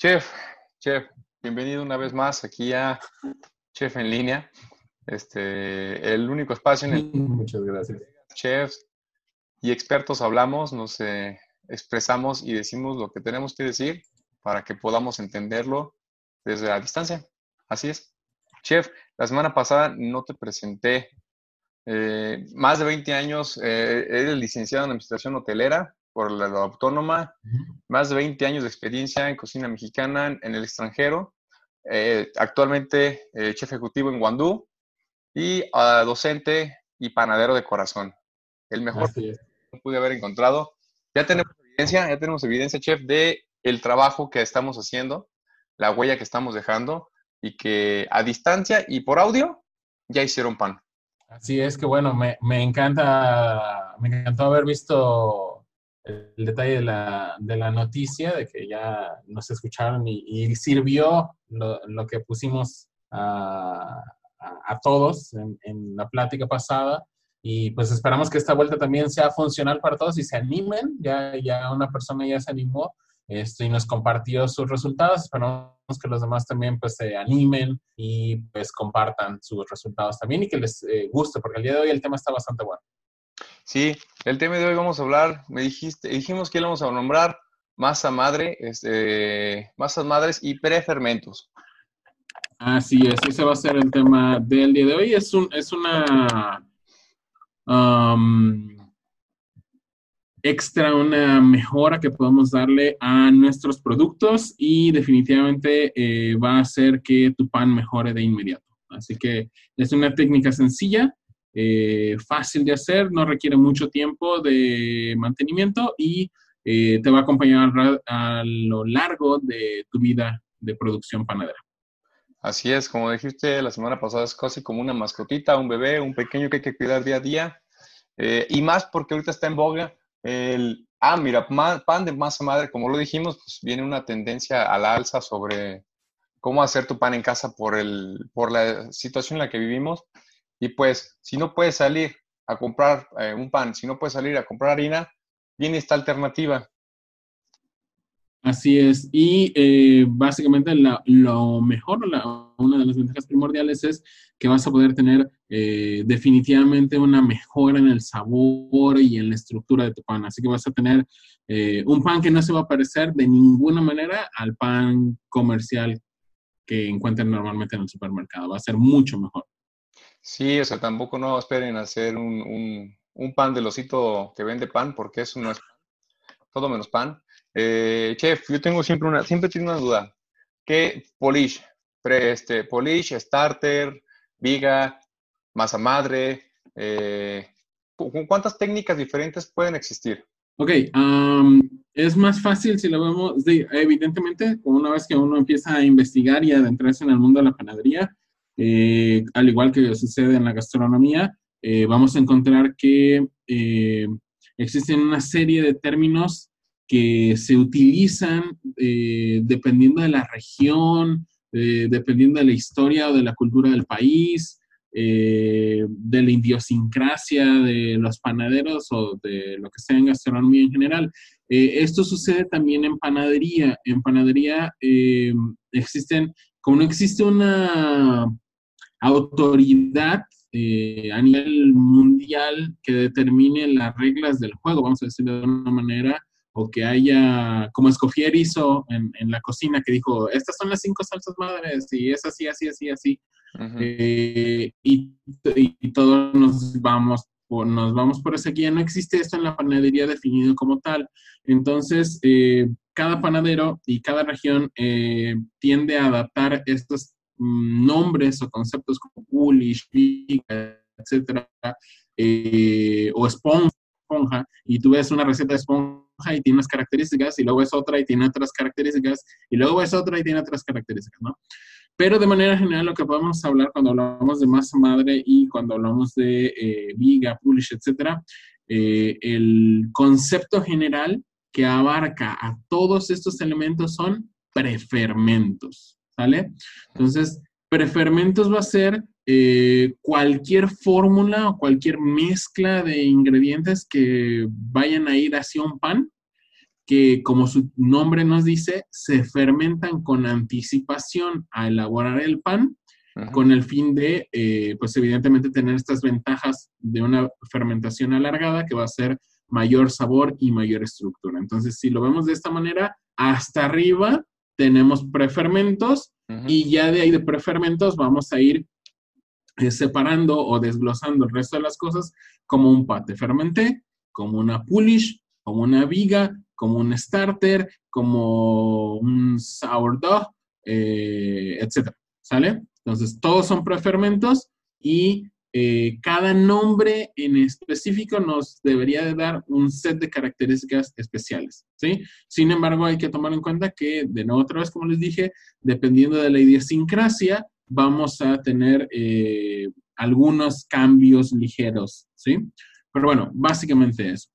Chef, chef, bienvenido una vez más aquí a Chef en línea. Este, el único espacio en el Muchas gracias. chefs y expertos hablamos, nos eh, expresamos y decimos lo que tenemos que decir para que podamos entenderlo desde la distancia. Así es. Chef, la semana pasada no te presenté. Eh, más de 20 años, eh, eres licenciado en Administración Hotelera por la, la Autónoma, más de 20 años de experiencia en cocina mexicana en, en el extranjero, eh, actualmente eh, chef ejecutivo en Guandú y ah, docente y panadero de corazón. El mejor que pude haber encontrado. Ya tenemos evidencia, ya tenemos evidencia, chef, de el trabajo que estamos haciendo, la huella que estamos dejando y que a distancia y por audio ya hicieron pan. Así es que bueno, me, me encanta, me encantó haber visto el detalle de la, de la noticia, de que ya nos escucharon y, y sirvió lo, lo que pusimos a, a- a todos en, en la plática pasada. Y pues esperamos que esta vuelta también sea funcional para todos y se animen. Ya, ya una persona ya se animó este, y nos compartió sus resultados. Esperamos que los demás también pues se animen y pues compartan sus resultados también y que les eh, guste, porque el día de hoy el tema está bastante bueno. Sí, el tema de hoy vamos a hablar, me dijiste, dijimos que íbamos a nombrar masa madre, este, masas madres y prefermentos. Así es, ese va a ser el tema del día de hoy. Es, un, es una extra, una mejora que podemos darle a nuestros productos y definitivamente eh, va a hacer que tu pan mejore de inmediato. Así que es una técnica sencilla, eh, fácil de hacer, no requiere mucho tiempo de mantenimiento y eh, te va a acompañar a lo largo de tu vida de producción panadera. Así es, como dijiste la semana pasada, es casi como una mascotita, un bebé, un pequeño que hay que cuidar día a día. Eh, y más porque ahorita está en boga el, ah, mira, pan de masa madre, como lo dijimos, pues viene una tendencia a la alza sobre cómo hacer tu pan en casa por, el, por la situación en la que vivimos. Y pues, si no puedes salir a comprar eh, un pan, si no puedes salir a comprar harina, viene esta alternativa. Así es. Y eh, básicamente lo mejor, la- una de las ventajas primordiales es que vas a poder tener eh, definitivamente una mejora en el sabor y en la estructura de tu pan. Así que vas a tener un pan que no se va a parecer de ninguna manera al pan comercial que encuentran normalmente en el supermercado. Va a ser mucho mejor. Sí, o sea, tampoco no esperen hacer un, un, un pan del osito que vende pan, porque eso no es todo menos pan. Eh, chef, yo tengo siempre una, siempre tengo una duda. ¿Qué polish? Pre- este, polish, starter, viga, masa madre, eh, ¿cu- cu- ¿cuántas técnicas diferentes pueden existir? Ok, am, es más fácil si lo vemos, evidentemente, una vez que uno empieza a investigar y a adentrarse en el mundo de la panadería, eh, al igual que sucede en la gastronomía, eh, vamos a encontrar que eh, existen una serie de términos que se utilizan dependiendo de la región, dependiendo de la historia o de la cultura del país, de la idiosincrasia de los panaderos o de lo que sea en gastronomía en general. Esto sucede también en panadería. En panadería existen, como no existe una autoridad eh, a nivel mundial que determine las reglas del juego, vamos a decirlo de una manera, o que haya, como Escofier hizo en, en la cocina, que dijo, estas son las cinco salsas madres, y es así, así, así, así. Eh, y, y todos nos vamos, por, nos vamos por esa guía. No existe esto en la panadería definido como tal. Entonces, eh, cada panadero y cada región eh, tiende a adaptar estos mm, nombres o conceptos como coolish, etcétera, eh, o esponja, y tú ves una receta de esponja y tiene unas características, y luego ves otra y tiene otras características, y luego ves otra y tiene otras características, ¿no? Pero de manera general lo que podemos hablar cuando hablamos de masa madre y cuando hablamos de eh, viga, pulish, etcétera, eh, el concepto general que abarca a todos estos elementos son prefermentos, ¿sale? Entonces, prefermentos va a ser eh, cualquier fórmula o cualquier mezcla de ingredientes que vayan a ir hacia un pan que, como su nombre nos dice, se fermentan con anticipación a elaborar el pan con el fin de, eh, pues evidentemente, tener estas ventajas de una fermentación alargada que va a ser mayor sabor y mayor estructura. Entonces, si lo vemos de esta manera, hasta arriba tenemos prefermentos y ya de ahí de prefermentos vamos a ir eh, separando o desglosando el resto de las cosas como un pate fermenté, como una pulish, como una viga, como un starter, como un sourdough, eh, etcétera. ¿Sale? Entonces, todos son prefermentos y eh, cada nombre en específico nos debería de dar un set de características especiales, ¿sí? Sin embargo, hay que tomar en cuenta que, de nuevo, otra vez, como les dije, dependiendo de la idiosincrasia, vamos a tener eh, algunos cambios ligeros, ¿sí? Pero bueno, básicamente eso.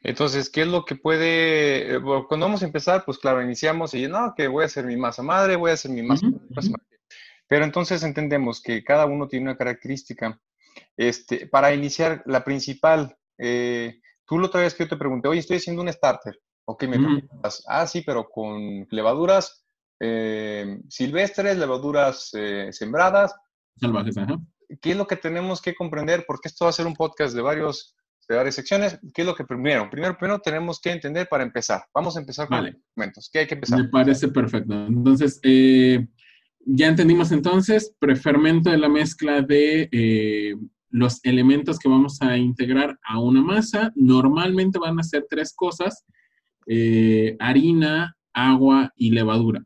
Entonces, ¿qué es lo que puede, eh, cuando vamos a empezar, pues claro, iniciamos y no, que voy a hacer mi masa madre, voy a hacer mi masa, madre. Pero entonces entendemos que cada uno tiene una característica. Este, para iniciar, la principal, eh, tú lo otra vez que yo te pregunté, oye, estoy haciendo un starter. Ok, me preguntas, ah, sí, pero con levaduras eh, silvestres, levaduras eh, sembradas. Salvajes, ¿Qué es lo que tenemos que comprender? Porque esto va a ser un podcast de varios de varias secciones. ¿Qué es lo que primero? Primero, primero tenemos que entender para empezar. Vamos a empezar con los documentos. ¿Qué hay que empezar? Me parece perfecto. Entonces, eh, ya entendimos entonces, prefermento de la mezcla de eh, los elementos que vamos a integrar a una masa. Normalmente van a ser tres cosas, eh, harina, agua y levadura.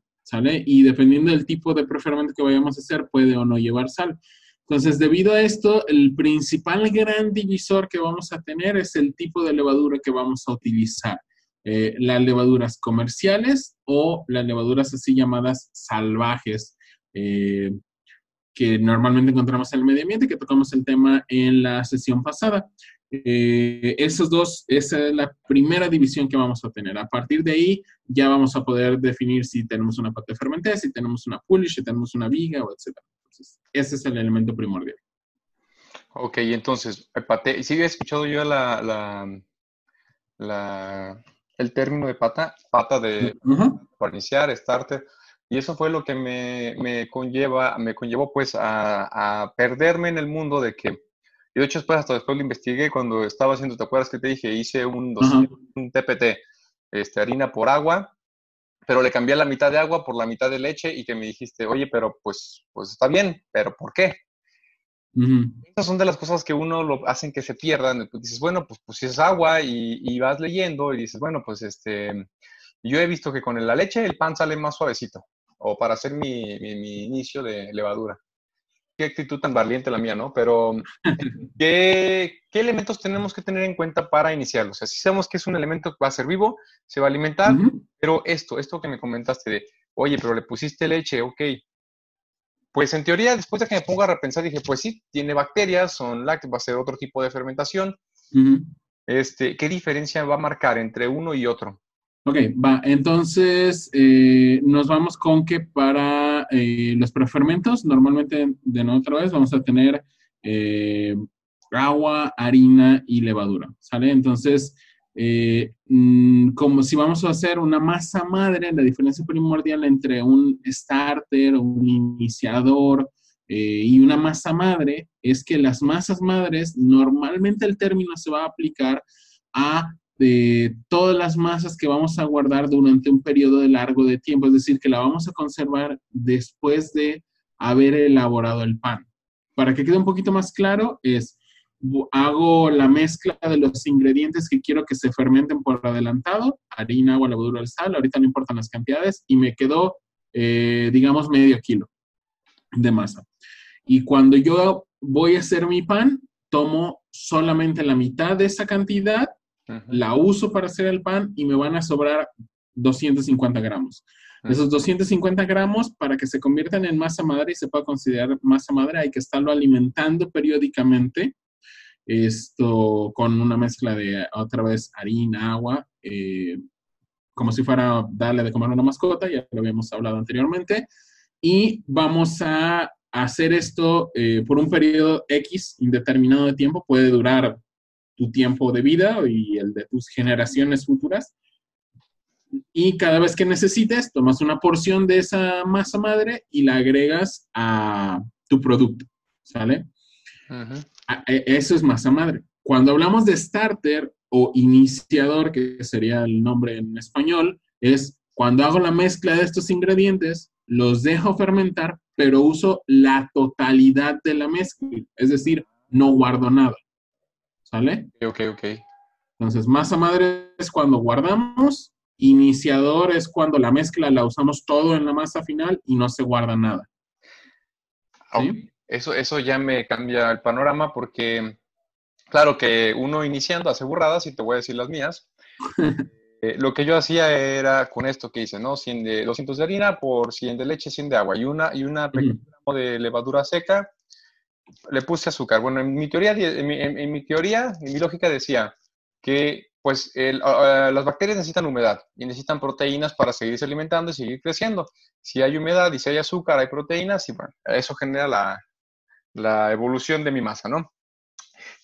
Y dependiendo del tipo de prefermento que vayamos a hacer, puede o no llevar sal. Entonces, debido a esto, el principal gran divisor que vamos a tener es el tipo de levadura que vamos a utilizar. Eh, las levaduras comerciales o las levaduras así llamadas salvajes, eh, que normalmente encontramos en el medio ambiente, que tocamos el tema en la sesión pasada. Eh, esos dos, esa es la primera división que vamos a tener. A partir de ahí ya vamos a poder definir si tenemos una pata fermentada, si tenemos una pulish, si tenemos una viga, o etc. ese es el elemento primordial. Ok, entonces, pate, ¿sí he escuchado yo la, la, el término de pata? Pata de para iniciar, starter. Y eso fue lo que me, conlleva, me conllevó pues a, perderme en el mundo de que, y de hecho después hasta después lo investigué cuando estaba haciendo, ¿te acuerdas que te dije? Hice un, un TPT, este, harina por agua, pero le cambié la mitad de agua por la mitad de leche y que me dijiste, oye, pero pues, pues está bien, pero ¿por qué? Estas son de las cosas que uno lo hacen que se pierdan. Dices, bueno, pues, pues si es agua y, y, vas leyendo y dices, bueno, pues este, yo he visto que con la leche el pan sale más suavecito o para hacer mi, mi, inicio de levadura. Qué actitud tan valiente la mía, ¿no? Pero, ¿qué, ¿qué, elementos tenemos que tener en cuenta para iniciarlo? O sea, si sabemos que es un elemento que va a ser vivo, se va a alimentar, pero esto, esto que me comentaste de, oye, pero le pusiste leche, ok. Pues en teoría, después de que me ponga a repensar, dije, pues sí, tiene bacterias, son lácteos, va a ser otro tipo de fermentación. este, ¿Qué diferencia va a marcar entre uno y otro? Ok, va. Entonces, eh, nos vamos con que para eh, los prefermentos, normalmente de otra vez, vamos a tener eh, agua, harina y levadura, ¿sale? Entonces, mm, como si vamos a hacer una masa madre, la diferencia primordial entre un starter, un iniciador y una masa madre es que las masas madres, normalmente el término se va a aplicar a de todas las masas que vamos a guardar durante un periodo de largo de tiempo, es decir, que la vamos a conservar después de haber elaborado el pan. Para que quede un poquito más claro, es hago la mezcla de los ingredientes que quiero que se fermenten por adelantado, harina, agua, levadura, el sal, ahorita no importan las cantidades, y me quedó, eh, digamos, medio kilo de masa. Y cuando yo voy a hacer mi pan, tomo solamente la mitad de esa cantidad la uso para hacer el pan y me van a sobrar 250 gramos. Esos 250 gramos, para que se conviertan en masa madre y se pueda considerar masa madre, hay que estarlo alimentando periódicamente. Esto con una mezcla de otra vez harina, agua, eh, como si fuera darle de comer a una mascota, ya lo habíamos hablado anteriormente. Y vamos a hacer esto eh, por un periodo X indeterminado de tiempo, puede durar tu tiempo de vida y el de tus generaciones futuras. y cada vez que necesites, tomas una porción de esa masa madre y la agregas a tu producto, ¿sale? E, eso es masa madre. Cuando hablamos de starter o iniciador, que sería el nombre en español, es cuando hago la mezcla de estos ingredientes, los dejo fermentar, pero uso la totalidad de la mezcla, es decir, no guardo nada. ¿Sale? Ok, ok. Entonces, masa madre es cuando guardamos, iniciador es cuando la mezcla la usamos todo en la masa final y no se guarda nada. ¿Sí? Eso, eso ya me cambia el panorama porque, claro que uno iniciando hace burradas y te voy a decir las mías. Eh, lo que yo hacía era con esto que hice, ¿no? 100 de, 200 de harina por 100 de leche, 100 de agua y una, y una pequeña de levadura seca. Le puse azúcar. Bueno, en mi teoría, en mi, en, mi teoría, en mi lógica decía que pues las bacterias necesitan humedad y necesitan proteínas para seguirse alimentando y seguir creciendo. Si hay humedad y si hay azúcar, hay proteínas y bueno, eso genera la, la evolución de mi masa, ¿no?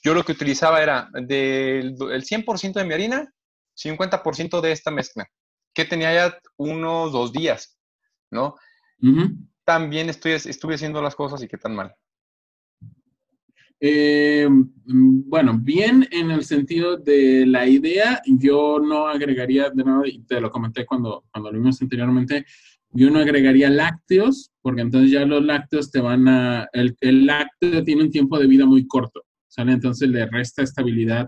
Yo lo que utilizaba era del el 100% de mi harina, 50% de esta mezcla, que tenía ya unos dos días, ¿no? También estoy, estuve haciendo las cosas y qué tan mal. Eh, bueno, bien en el sentido de la idea, yo no agregaría, de nuevo, y te lo comenté cuando, cuando lo vimos anteriormente, yo no agregaría lácteos, porque entonces ya los lácteos te van a, el, lácteo tiene un tiempo de vida muy corto, ¿sale? Entonces le resta estabilidad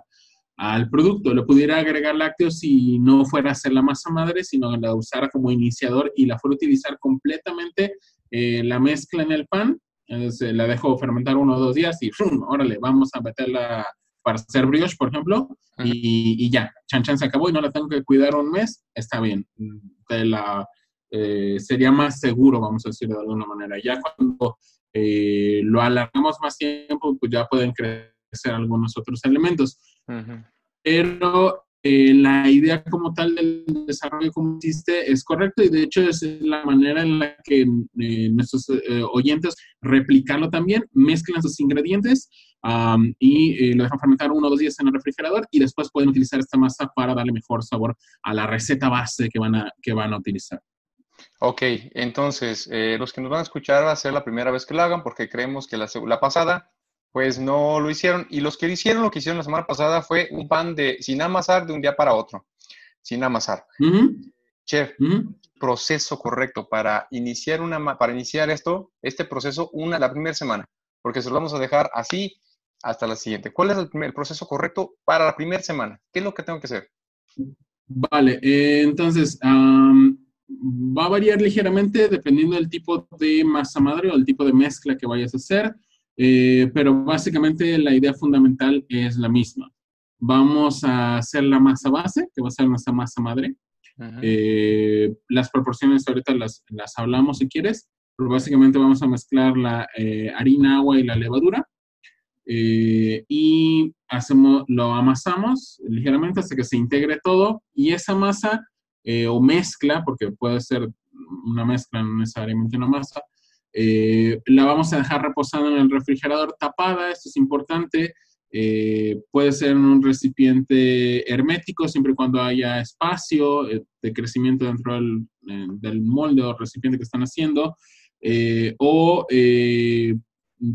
al producto. Le pudiera agregar lácteos si no fuera a hacer la masa madre, sino la usara como iniciador y la fuera a utilizar completamente eh, la mezcla en el pan. Entonces, la dejo fermentar uno o dos días y ¡fum! órale, vamos a meterla para hacer brioche, por ejemplo, y, ya, chan chan se acabó y no la tengo que cuidar un mes, está bien. la, eh, sería más seguro, vamos a decir de alguna manera. Ya cuando eh, lo alargamos más tiempo, pues ya pueden crecer algunos otros elementos. Pero eh, la idea como tal del desarrollo como existe es correcto y de hecho es la manera en la que eh, nuestros eh, oyentes replicarlo también, mezclan sus ingredientes y lo dejan fermentar uno o dos días en el refrigerador y después pueden utilizar esta masa para darle mejor sabor a la receta base que van a, que van a utilizar. Ok, entonces los que nos van a escuchar va a ser la primera vez que lo hagan porque creemos que la, la pasada pues no lo hicieron. Y los que lo hicieron, lo que hicieron la semana pasada fue un pan de sin amasar de un día para otro, sin amasar. Chef, proceso correcto para iniciar una para iniciar esto, este proceso una la primera semana, porque se lo vamos a dejar así hasta la siguiente. ¿Cuál es el, primer, proceso correcto para la primera semana? ¿Qué es lo que tengo que hacer? Vale, eh, entonces va a variar ligeramente dependiendo del tipo de masa madre o el tipo de mezcla que vayas a hacer. Eh, pero básicamente la idea fundamental es la misma. Vamos a hacer la masa base, que va a ser nuestra masa madre. Eh, las proporciones ahorita las, las, hablamos si quieres, pero básicamente vamos a mezclar la eh, harina, agua y la levadura. y hacemos, lo amasamos ligeramente hasta que se integre todo y esa masa o mezcla, porque puede ser una mezcla, no necesariamente una masa, eh, la vamos a dejar reposando en el refrigerador tapada, esto es importante. Eh, puede ser en un recipiente hermético siempre y cuando haya espacio eh, de crecimiento dentro del, molde o recipiente que están haciendo, o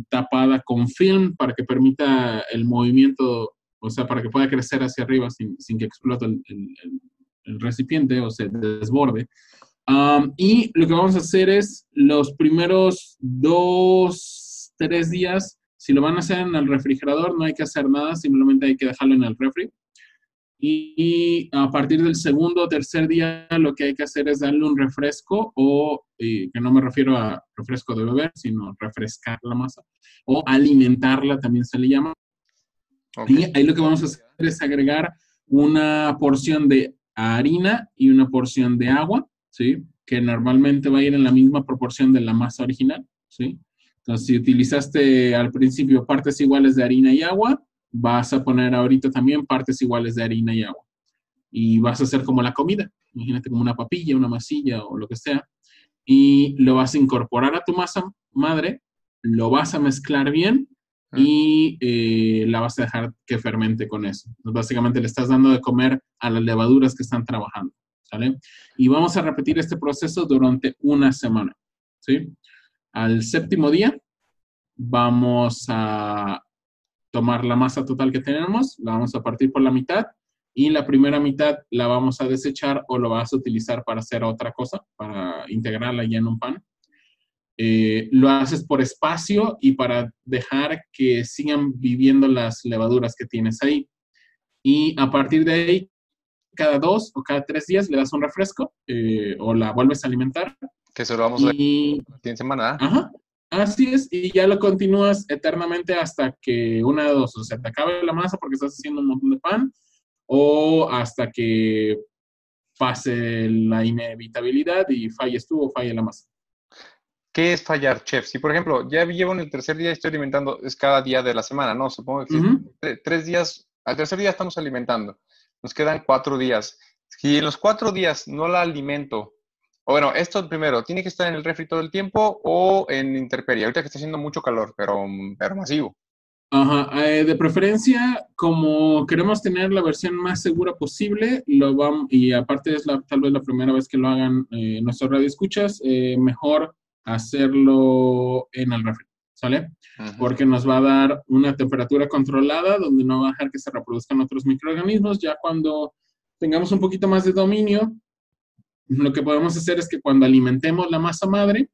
tapada con film para que permita el movimiento, o sea, para que pueda crecer hacia arriba sin, que explote el, recipiente o se desborde y lo que vamos a hacer es los primeros dos, tres días, si lo van a hacer en el refrigerador, no hay que hacer nada, simplemente hay que dejarlo en el refri. Y, a partir del segundo o tercer día, lo que hay que hacer es darle un refresco, o que no me refiero a refresco de beber, sino refrescar la masa, o alimentarla también se le llama. Y ahí lo que vamos a hacer es agregar una porción de harina y una porción de agua ¿sí? Que normalmente va a ir en la misma proporción de la masa original, ¿sí? Entonces, si utilizaste al principio partes iguales de harina y agua, vas a poner ahorita también partes iguales de harina y agua. Y vas a hacer como la comida, imagínate como una papilla, una masilla o lo que sea, y lo vas a incorporar a tu masa madre, lo vas a mezclar bien y eh, la vas a dejar que fermente con eso. básicamente le estás dando de comer a las levaduras que están trabajando. ¿Sale? Y vamos a repetir este proceso durante una semana, ¿sí? Al séptimo día vamos a tomar la masa total que tenemos, la vamos a partir por la mitad y la primera mitad la vamos a desechar o lo vas a utilizar para hacer otra cosa, para integrarla ya en un pan. Eh, lo haces por espacio y para dejar que sigan viviendo las levaduras que tienes ahí. Y a partir de ahí, cada dos o cada tres días le das un refresco eh, o la vuelves a alimentar. Que se lo vamos a ver en semana. ¿ah? Ajá, así es, y ya lo continúas eternamente hasta que una de dos, o sea, te acabe la masa porque estás haciendo un montón de pan, o hasta que pase la inevitabilidad y falles tú o falle la masa. ¿Qué es fallar, chef? Si, por ejemplo, ya llevo en el tercer día y estoy alimentando, es cada día de la semana, ¿no? Supongo que tres días, al tercer día estamos alimentando. Nos quedan cuatro días. Si en los cuatro días no la alimento, bueno, esto primero, ¿tiene que estar en el refri todo el tiempo o en interperie? Ahorita que está haciendo mucho calor, pero, pero masivo. Ajá, eh, de preferencia, como queremos tener la versión más segura posible, lo vamos, y aparte es tal vez la primera vez que lo hagan eh, nuestros radioescuchas, eh, mejor hacerlo en el refri, ¿sale? Porque nos va a dar una temperatura controlada donde no va a dejar que se reproduzcan otros microorganismos. Ya cuando tengamos un poquito más de dominio, lo que podemos hacer es que cuando alimentemos la masa madre,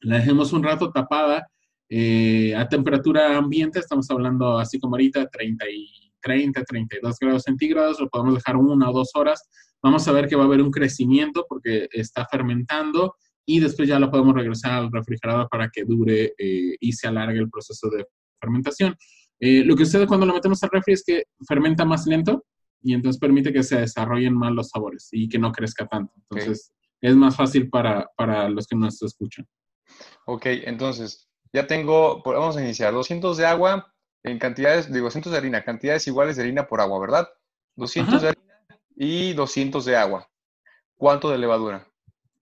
la dejemos un rato tapada eh, a temperatura ambiente, estamos hablando así como ahorita, 30, y, 30, 32 grados centígrados, lo podemos dejar una o dos horas. Vamos a ver que va a haber un crecimiento porque está fermentando y después ya lo podemos regresar al refrigerador para que dure eh, y se alargue el proceso de fermentación. Eh, lo que sucede cuando lo metemos al refri es que fermenta más lento y entonces permite que se desarrollen más los sabores y que no crezca tanto. Entonces es más fácil para, para, los que nos escuchan. Ok, entonces ya tengo, vamos a iniciar, 200 de agua en cantidades, digo, 200 de harina, cantidades iguales de harina por agua, ¿verdad? 200 de harina y 200 de agua. ¿Cuánto de levadura?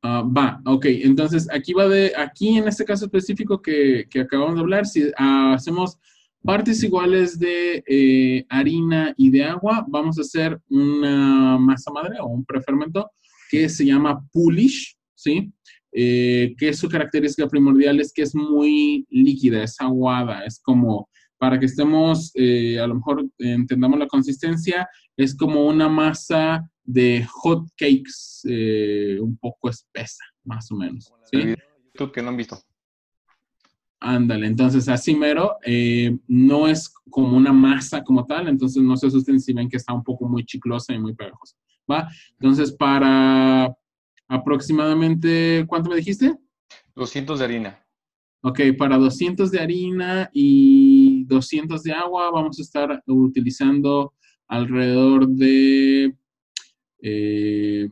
Ah, va, ok. Entonces, aquí va de, aquí en este caso específico que, acabamos de hablar, si ah, hacemos partes iguales de eh, harina y de agua, vamos a hacer una masa madre o un prefermento que se llama pulish, ¿sí? Eh, que su característica primordial es que es muy líquida, es aguada, es como, para que estemos, eh, a lo mejor entendamos la consistencia, es como una masa de hot cakes eh, un poco espesa, más o menos. ¿sí? YouTube que no han visto. Ándale, entonces así mero, eh, no es como una masa como tal, entonces no se asusten si ven que está un poco muy chiclosa y muy pegajosa, ¿va? Entonces para aproximadamente, ¿cuánto me dijiste? 200 de harina. Ok, para 200 de harina y 200 de agua vamos a estar utilizando alrededor de eh,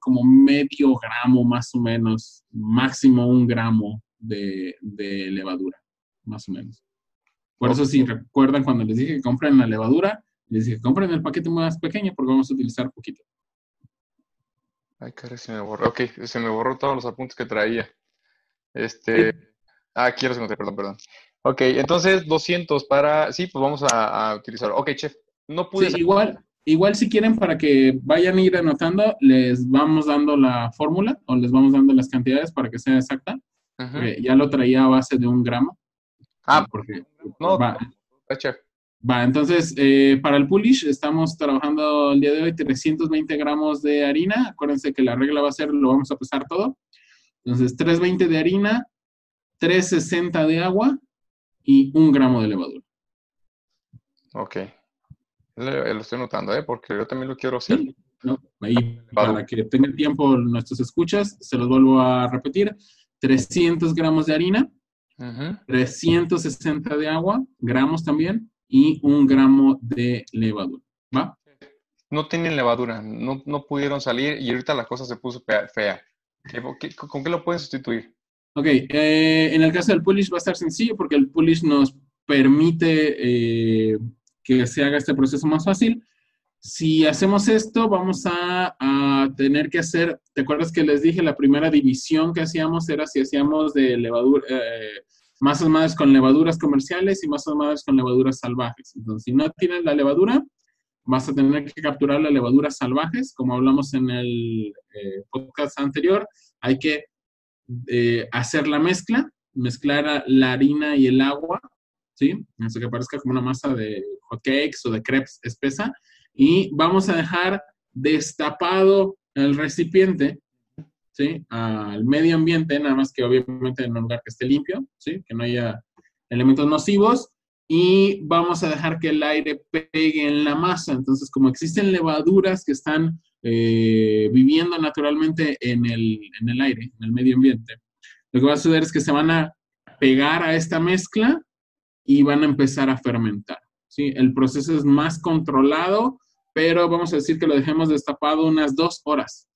como medio gramo más o menos, máximo un gramo de, levadura, más o menos. Por eso si recuerdan cuando les dije que compren la levadura, les dije compren el paquete más pequeño porque vamos a utilizar poquito. Ay, cara, se me borró. Ok, se me borró todos los apuntes que traía. Este. Ah, quiero se perdón, perdón. Ok, entonces 200 para. Sí, pues vamos a, utilizarlo. Ok, chef. No pude. igual, Igual si quieren para que vayan a ir anotando, les vamos dando la fórmula o les vamos dando las cantidades para que sea exacta. ya lo traía a base de un gramo. Ah, porque no, va. Va, entonces eh, para el pulish estamos trabajando el día de hoy 320 gramos de harina. Acuérdense que la regla va a ser, lo vamos a pesar todo. Entonces 320 de harina, 360 de agua y un gramo de levadura. Ok. Lo estoy notando, ¿eh? Porque yo también lo quiero hacer. ahí, para que tengan tiempo nuestros escuchas, se los vuelvo a repetir. 300 gramos de harina, 360 de agua, gramos también, y un gramo de levadura. ¿Va? No tienen levadura, no, no pudieron salir y ahorita la cosa se puso fea. con qué lo pueden sustituir? Ok, eh, en el caso del pulish va a estar sencillo porque el pulish nos permite eh, que se haga este proceso más fácil. Si hacemos esto, vamos a, tener que hacer, ¿te acuerdas que les dije la primera división que hacíamos era si hacíamos de levadura, eh, masas madres con levaduras comerciales y masas madres con levaduras salvajes? Entonces, si no tienen la levadura, vas a tener que capturar las levaduras salvajes, como hablamos en el eh, podcast anterior. Hay que eh, hacer la mezcla, mezclar la harina y el agua, ¿sí? Hasta que parezca como una masa de hot cakes o de crepes espesa. Y vamos a dejar destapado el recipiente, ¿sí? Al medio ambiente, nada más que obviamente en un lugar que esté limpio, ¿sí? Que no haya elementos nocivos. Y vamos a dejar que el aire pegue en la masa. Entonces, como existen levaduras que están eh, viviendo naturalmente en el, en el aire, en el medio ambiente, lo que va a suceder es que se van a pegar a esta mezcla y van a empezar a fermentar. ¿Sí? El proceso es más controlado, pero vamos a decir que lo dejemos destapado unas dos horas,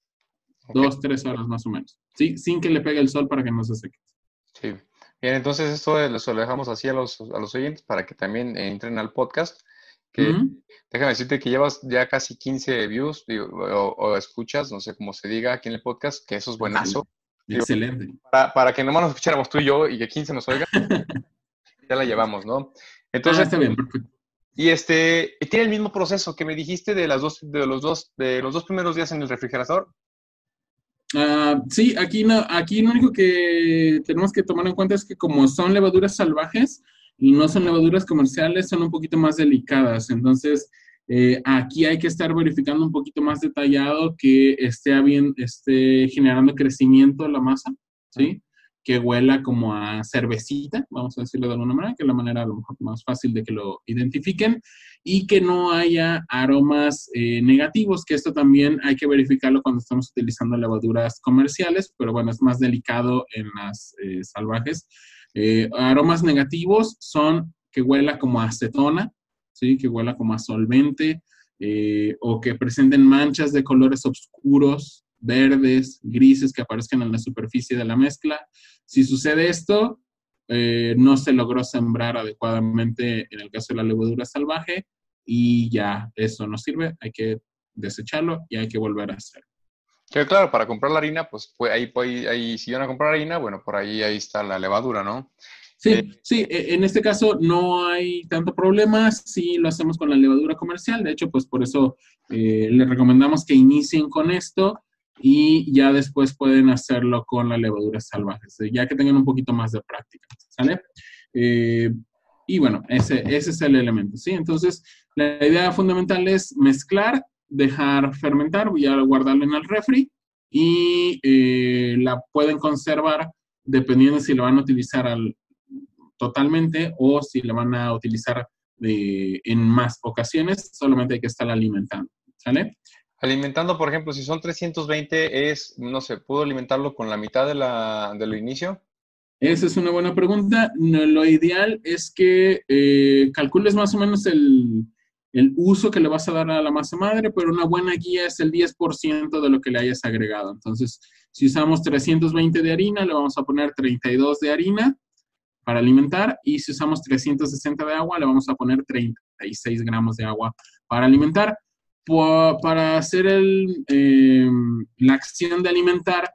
dos, tres horas más o menos, ¿sí? sin que le pegue el sol para que no se seque. Sí. Bien, entonces esto lo dejamos así a los, a los oyentes para que también entren al podcast. Que déjame decirte que llevas ya casi 15 views o, escuchas, no sé cómo se diga aquí en el podcast, que eso es buenazo. Excelente. para, para, que nomás nos escucháramos tú y yo y que 15 nos oigan, ya la llevamos, ¿no? Entonces, ah, está bien, perfecto. Y este, tiene el mismo proceso que me dijiste de las dos, de los dos, de los dos primeros días en el refrigerador. Uh, sí, aquí no, aquí lo único que tenemos que tomar en cuenta es que como son levaduras salvajes y no son levaduras comerciales, son un poquito más delicadas. Entonces, eh, aquí hay que estar verificando un poquito más detallado que esté bien, esté generando crecimiento la masa, ¿sí? Que huela como a cervecita, vamos a decirlo de alguna manera, que es la manera a lo mejor más fácil de que lo identifiquen, y que no haya aromas eh, negativos, que esto también hay que verificarlo cuando estamos utilizando levaduras comerciales, pero bueno, es más delicado en las eh, salvajes. aromas negativos son que huela como a acetona, ¿sí? que huela como a solvente eh, o que presenten manchas de colores oscuros, verdes, grises que aparezcan en la superficie de la mezcla. Si sucede esto, eh, no se logró sembrar adecuadamente en el caso de la levadura salvaje y ya eso no sirve, hay que desecharlo y hay que volver a hacerlo. claro, para comprar la harina, pues, pues ahí, pues, ahí, si van a comprar harina, bueno, por ahí, ahí está la levadura, ¿no? Sí, eh, sí, e, en este caso no hay tanto problema si lo hacemos con la levadura comercial. De hecho, pues por eso eh, les recomendamos que inicien con esto y ya después pueden hacerlo con la levadura salvaje, ya que tengan un poquito más de práctica, ¿sale? Eh, y bueno, ese, ese es el elemento, ¿sí? Entonces, la idea fundamental es mezclar, dejar fermentar, voy a guardarlo en el refri y la pueden conservar dependiendo si lo van a utilizar al, totalmente o si la van a utilizar en más ocasiones, solamente hay que estar alimentando. ¿Sale? Alimentando, por ejemplo, si son 320, es, no sé, ¿puedo alimentarlo con la mitad de, la, de lo inicio? Esa es una buena pregunta. lo ideal es que eh, calcules más o menos el, el, uso que le vas a dar a la masa madre, pero una buena guía es el 10% de lo que le hayas agregado. Entonces, si usamos 320 de harina, le vamos a poner 32 de harina para alimentar y si usamos 360 de agua, le vamos a poner 36 gramos de agua para alimentar. Para hacer em, la acción de alimentar,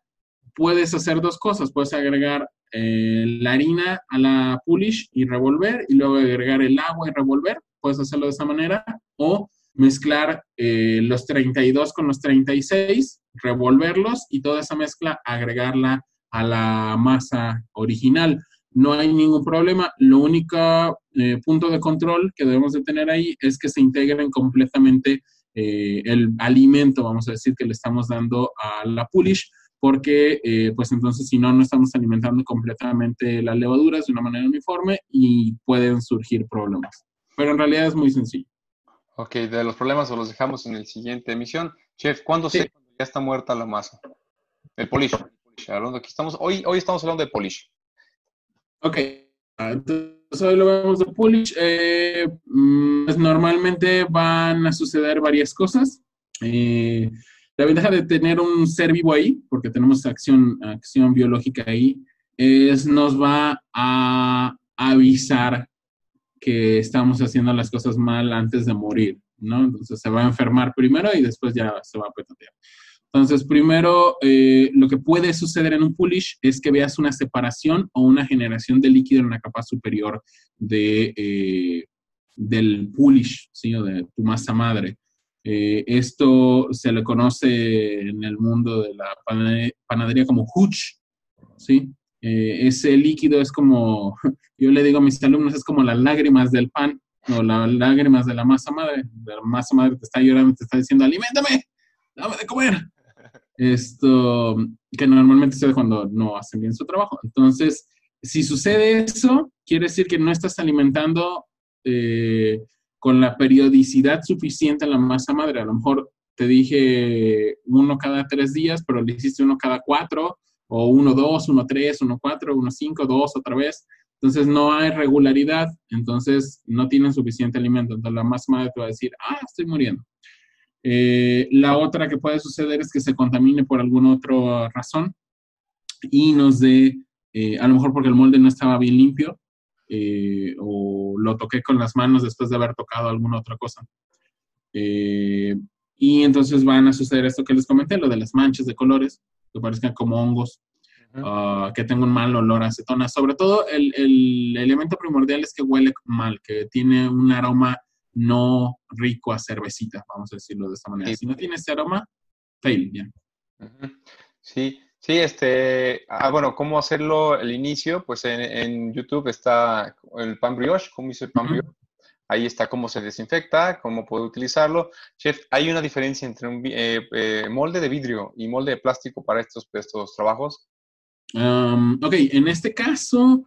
puedes hacer dos cosas. Puedes agregar eh, la harina a la pulish y revolver y luego agregar el agua y revolver. Puedes hacerlo de esa manera o mezclar eh, los 32 con los 36, revolverlos y toda esa mezcla agregarla a la masa original no hay ningún problema. Lo único eh, punto de control que debemos de tener ahí es que se integren completamente eh, el alimento, vamos a decir, que le estamos dando a la pulish, porque eh, pues entonces si no, no estamos alimentando completamente las levaduras de una manera uniforme y pueden surgir problemas. Pero en realidad es muy sencillo. Ok, de los problemas los dejamos en la siguiente emisión. Chef, ¿cuándo sé cuando ya está muerta la masa? El polish. Aquí estamos, hoy, hoy estamos hablando de polish. Ok, entonces hoy lo vemos de Polish. Eh, mm, pues normalmente van a suceder varias cosas. Eh, la ventaja de tener un ser vivo ahí, porque tenemos acción, acción biológica ahí, es nos va a avisar que estamos haciendo las cosas mal antes de morir, ¿no? Entonces se va a enfermar primero y después ya se va a petatear. Entonces, primero, eh, lo que puede suceder en un pulish es que veas una separación o una generación de líquido en la capa superior de, eh, del pulish, ¿sí? o de tu masa madre. Eh, esto se le conoce en el mundo de la panadería como huch, ¿sí? Eh, ese líquido es como, yo le digo a mis alumnos, es como las lágrimas del pan o las lágrimas de la masa madre. La masa madre te está llorando, te está diciendo, aliméntame, dame de comer. Esto, que normalmente sucede cuando no hacen bien su trabajo. Entonces, si sucede eso, quiere decir que no estás alimentando eh, con la periodicidad suficiente a la masa madre. A lo mejor te dije uno cada tres días, pero le hiciste uno cada cuatro, o uno, dos, uno, tres, uno, cuatro, uno, cinco, dos, otra vez. Entonces no hay regularidad, entonces no tienen suficiente alimento. Entonces la masa madre te va a decir, ah, estoy muriendo. Eh, la otra que puede suceder es que se contamine por alguna otra razón y nos dé, eh, a lo mejor porque el molde no estaba bien limpio, eh, o lo toqué con las manos después de haber tocado alguna otra cosa. Y entonces van a suceder esto que les comenté, lo de las manchas de colores, que parezcan como hongos, ah, que tengan un mal olor a acetona. Sobre todo el, el, elemento primordial es que huele mal, que tiene un aroma no rico a cervecita, vamos a decirlo de esta manera. Si no tiene ese aroma, fail, bien. Sí, Sí, este, ah, bueno, ¿cómo hacerlo el inicio? Pues en, YouTube está el pan brioche, cómo hice el pan brioche. Ahí está cómo se desinfecta, cómo puedo utilizarlo. Chef, ¿hay una diferencia entre un eh, eh, molde de vidrio y molde de plástico para estos, estos trabajos? ok, en este caso,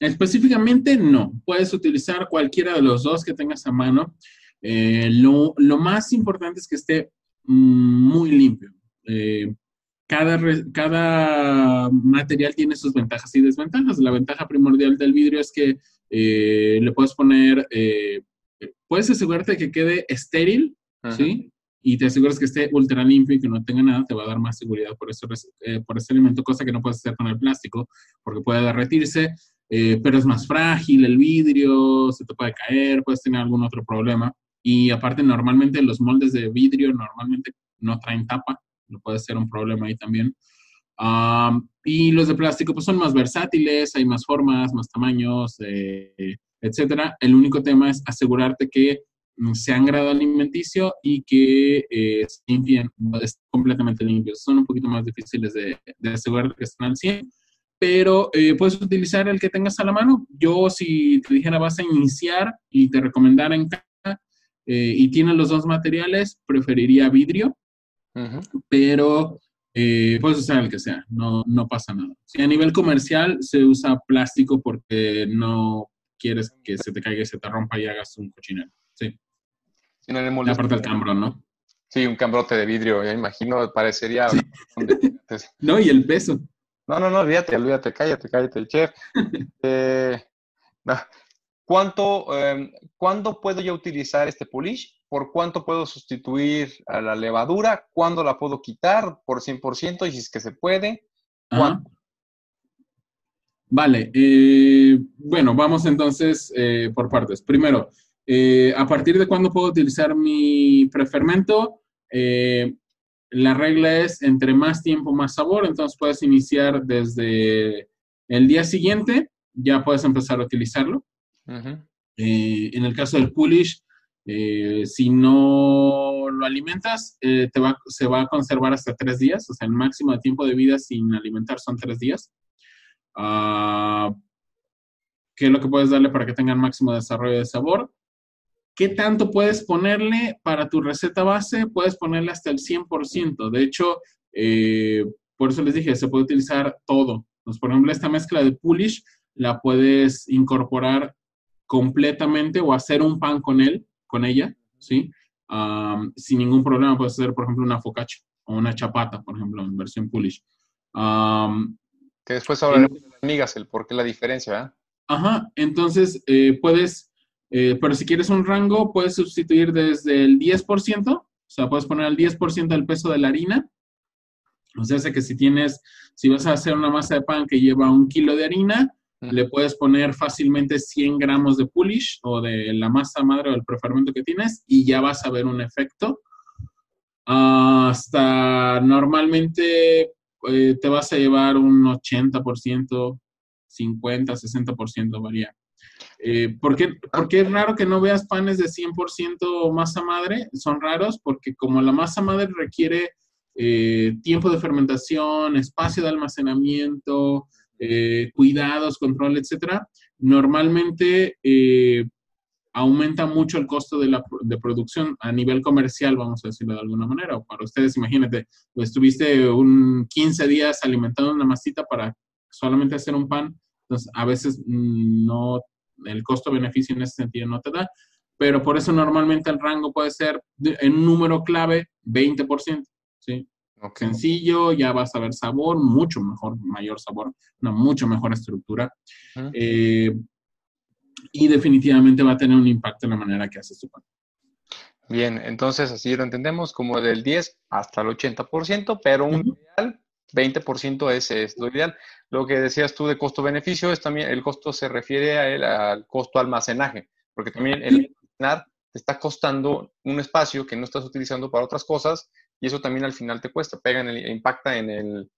específicamente no. Puedes utilizar cualquiera de los dos que tengas a mano. Eh, lo, lo, más importante es que esté mm, muy limpio. Eh, cada, cada material tiene sus ventajas y desventajas. La ventaja primordial del vidrio es que eh, le puedes poner, eh, puedes asegurarte de que quede estéril, ¿sí? Y te aseguras que esté ultra limpio y que no tenga nada, te va a dar más seguridad por, eso, por ese elemento, cosa que no puedes hacer con el plástico, porque puede derretirse, pero es más frágil el vidrio, se te puede caer, puedes tener algún otro problema. Y aparte, normalmente los moldes de vidrio normalmente no traen tapa, no puede ser un problema ahí también. y los de plástico pues son más versátiles, hay más formas, más tamaños, eh, etcétera. El único tema es asegurarte que sean grado alimenticio y que eh, limpien, completamente limpios. Son un poquito más difíciles de, de asegurar que estén al 100, pero eh, puedes utilizar el que tengas a la mano. Yo, si te dijera vas a iniciar y te recomendara en casa eh, y tienes los dos materiales, preferiría vidrio pero eh, puedes usar el que sea, no, no pasa nada. Si a nivel comercial se usa plástico porque no quieres que se te caiga y se te rompa y hagas un cochinero. Sí. Si no le Aparte del cambro, ¿no? Sí, un cambrote de vidrio, ya imagino, parecería... no, y el peso. No, no, no, olvídate, olvídate, cállate, cállate, chef. eh, ¿Cuánto, em, ¿Cuándo puedo yo utilizar este polish? ¿Por cuánto puedo sustituir a la levadura? ¿Cuándo la puedo quitar? ¿Por 100%? Y si es que se puede. Vale, eh, bueno, vamos entonces eh, por partes. Primero, eh, ¿a partir de cuándo puedo utilizar mi prefermento? La regla es entre más tiempo, más sabor. Entonces puedes iniciar desde el día siguiente, ya puedes empezar a utilizarlo. Eh, en el caso del Pulish, eh, si no lo alimentas, eh, te va, se va a conservar hasta tres días, o sea, el máximo de tiempo de vida sin alimentar son tres días. Uh, ¿Qué es lo que puedes darle para que tenga el máximo desarrollo de sabor? ¿Qué tanto puedes ponerle para tu receta base? Puedes ponerle hasta el 100%. De hecho, por eso les dije, se puede utilizar todo. por ejemplo, esta mezcla de Pulish la puedes incorporar completamente o hacer un pan con él, con ella, ¿sí? sin ningún problema puedes hacer, por ejemplo, una focaccia o una chapata, por ejemplo, en versión Polish. que después hablaremos de las migas, el por qué la diferencia, ¿eh? Ajá, entonces eh, puedes, eh, pero si quieres un rango, puedes sustituir desde el 10%, o sea, puedes poner el 10% del peso de la harina. O sea, que si tienes, si vas a hacer una masa de pan que lleva un kilo de harina, le puedes poner fácilmente 100 gramos de pulish o de la masa madre o el prefermento que tienes y ya vas a ver un efecto. hasta normalmente eh, te vas a llevar un 80%, 50, 60% varía. Eh, ¿por, qué, es raro que no veas panes de 100% masa madre? Son raros porque como la masa madre requiere eh, tiempo de fermentación, espacio de almacenamiento, eh, cuidados, control, etcétera, normalmente aumenta mucho el costo de, la, de producción a nivel comercial, vamos a decirlo de alguna manera. O para ustedes, imagínate, estuviste un 15 días alimentando una masita para solamente hacer un pan, entonces a veces mm, no, el costo-beneficio en ese sentido no te da, pero por eso normalmente el rango puede ser en un número clave 20%, ¿sí? Sencillo, ya vas a ver sabor, mucho mejor, mayor sabor, una mucho mejor estructura y definitivamente va a tener un impacto en la manera que haces tu pan. Bien, entonces así lo entendemos como del 10 hasta el 80%, pero un 20% es, es, lo ideal. Lo que decías tú de costo-beneficio es también, el costo se refiere a el, al costo almacenaje, porque también el almacenar te está costando un espacio que no estás utilizando para otras cosas y eso también al final te cuesta, pega en el, impacta en el,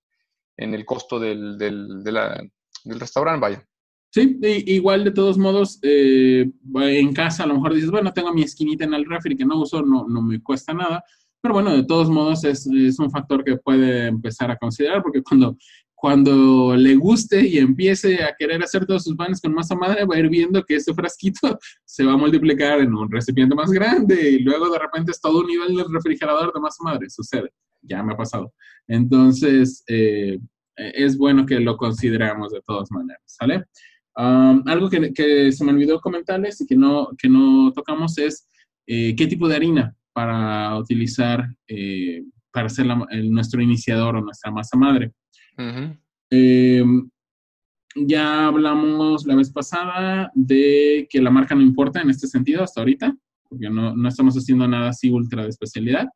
en el costo del, del, del restaurante, vaya. Sí, igual de todos modos, eh, en casa a lo mejor dices, bueno, tengo mi esquinita en el refri que no uso, no, no me cuesta nada, pero bueno, de todos modos es, es, un factor que puede empezar a considerar porque cuando, cuando le guste y empiece a querer hacer todos sus panes con masa madre, va a ir viendo que ese frasquito se va a multiplicar en un recipiente más grande y luego de repente es todo un nivel del refrigerador de masa madre, sucede, ya me ha pasado. Entonces, eh, es bueno que lo consideremos de todas maneras, ¿sale? algo que, se me olvidó comentarles y que no, que no tocamos es eh, qué tipo de harina para utilizar eh, para hacer nuestro iniciador o nuestra masa madre. Em, ya hablamos la vez pasada de que la marca no importa en este sentido hasta ahorita, porque no, no estamos haciendo nada así ultra de especialidad.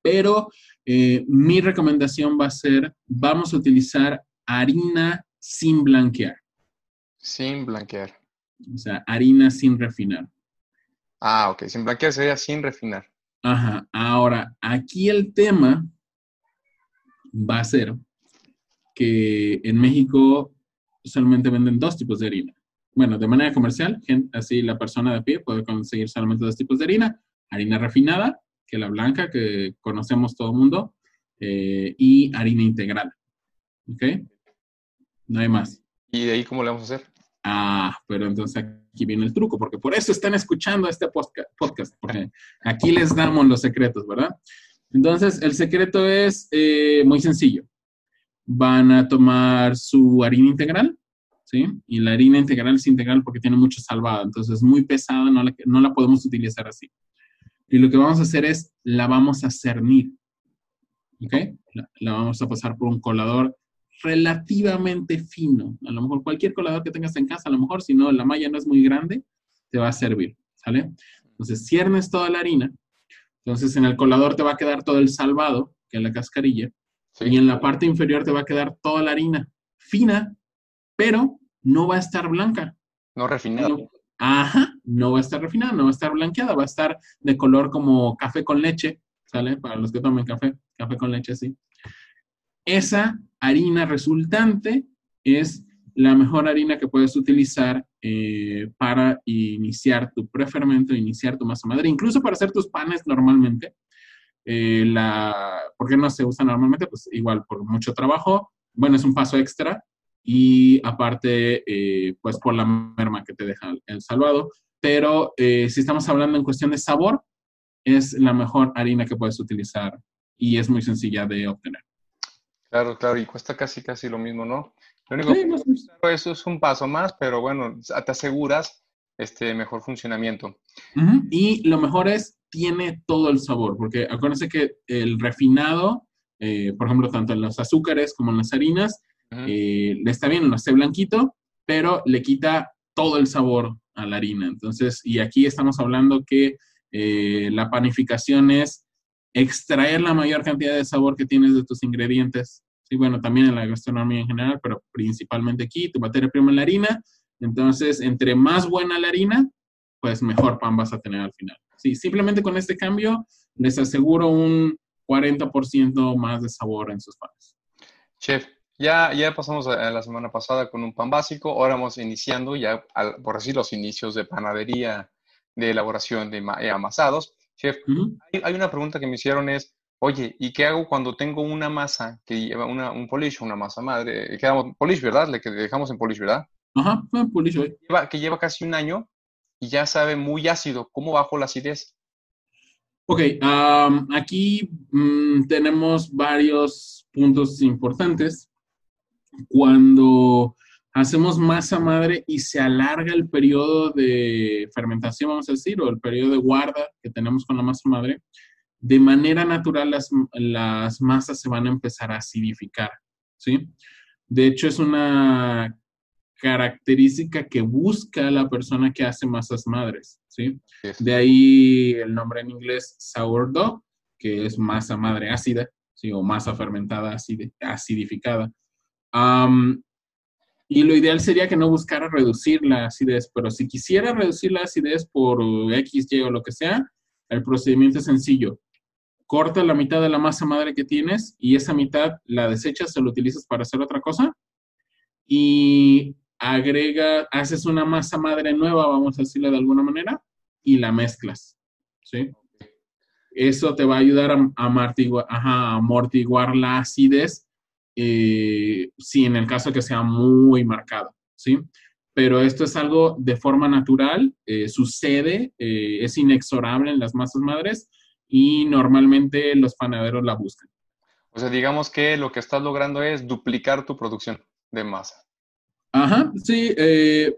Pero eh, mi recomendación va a ser, vamos a utilizar harina sin blanquear. Sin blanquear. O sea, harina sin refinar. Ah, ok. Sin blanquear sería sin refinar. Ajá. Ahora, aquí el tema va a ser que en México solamente venden dos tipos de harina. Bueno, de manera comercial, así la persona de pie puede conseguir solamente dos tipos de harina. Harina refinada, que es la blanca que conocemos todo el mundo, eh, y harina integral. ¿Ok? No hay más. ¿Y de ahí cómo le vamos a hacer? Ah, pero entonces aquí viene el truco, porque por eso están escuchando este podcast, porque aquí les damos los secretos, ¿verdad? Entonces, el secreto es eh, muy sencillo. Van a tomar su harina integral, ¿sí? Y la harina integral es integral porque tiene mucho salvado, entonces es muy pesada, no la, no la podemos utilizar así. Y lo que vamos a hacer es, la vamos a cernir, ¿ok? la vamos a pasar por un colador relativamente fino. A lo mejor cualquier colador que tengas en casa, a lo mejor si no, la malla no es muy grande, te va a servir, ¿sale? Entonces, ciernes toda la harina. Entonces, en el colador te va a quedar todo el salvado, que es la cascarilla, y en la parte inferior te va a quedar toda la harina fina, pero no va a estar blanca. No refinada. ajá, no va a estar refinada, no va a estar blanqueada, va a estar de color como café con leche, ¿sale? Para los que tomen café, café con leche, sí. Esa harina resultante es la mejor harina que puedes utilizar eh, para iniciar tu prefermento, iniciar tu masa madre, incluso para hacer tus panes normalmente. Eh, ¿Por qué no se usa normalmente? Pues igual por mucho trabajo. Bueno, es un paso extra y aparte, eh, pues por la merma que te deja el salvado. Pero si estamos hablando en cuestión de sabor, es la mejor harina que puedes utilizar y es muy sencilla de obtener. Claro, claro, y cuesta casi, casi lo mismo, ¿no? Lo único que eso es un paso más, pero bueno, te aseguras este mejor funcionamiento. Y lo mejor es, tiene todo el sabor, porque acuérdense que el refinado, eh, por ejemplo, tanto en los azúcares como en las harinas, eh, le está bien, no esté blanquito, pero le quita todo el sabor a la harina. Entonces, y aquí estamos hablando que eh, la panificación es extraer la mayor cantidad de sabor que tienes de tus ingredientes. Sí, bueno, también en la gastronomía en general, pero principalmente aquí, tu materia prima es la harina. Entonces, entre más buena la harina, pues mejor pan vas a tener al final. Sí, simplemente con este cambio les aseguro un 40% más de sabor en sus panes. Chef, Ya, ya pasamos la semana pasada con un pan básico, ahora vamos iniciando ya, por así los inicios de panadería, de elaboración de eh, amasados. Chef, hay, una pregunta que me hicieron es, oye, ¿y qué hago cuando tengo una masa que lleva una, un polish, una masa madre? Quedamos polish, ¿verdad? Le dejamos en polish, ¿verdad? Ajá, polish hoy. Lleva, que lleva casi un año y ya sabe muy ácido. ¿Cómo bajo la acidez? Ok, aquí mm, tenemos varios puntos importantes. Cuando hacemos masa madre y se alarga el periodo de fermentación, vamos a decir, o el periodo de guarda que tenemos con la masa madre, de manera natural las, las masas se van a empezar a acidificar, ¿sí? De hecho, es una característica que busca la persona que hace masas madres, ¿sí? De ahí el nombre en inglés sourdough, que es masa madre ácida, ¿sí? O masa fermentada acidificada. Y lo ideal sería que no buscara reducir la acidez, pero si quisiera reducir la acidez por X, Y o lo que sea, el procedimiento es sencillo. Corta la mitad de la masa madre que tienes y esa mitad la desechas o la utilizas para hacer otra cosa. Y agrega, haces una masa madre nueva, vamos a decirle de alguna manera, y la mezclas. ¿Sí? Eso te va a ayudar a, a amortiguar la acidez eh, si en el caso que sea muy marcado, ¿sí? Pero esto es algo de forma natural, eh, sucede, eh, es inexorable en las masas madres y normalmente los panaderos la buscan. O sea, digamos que lo que estás logrando es duplicar tu producción de masa. Ajá, sí,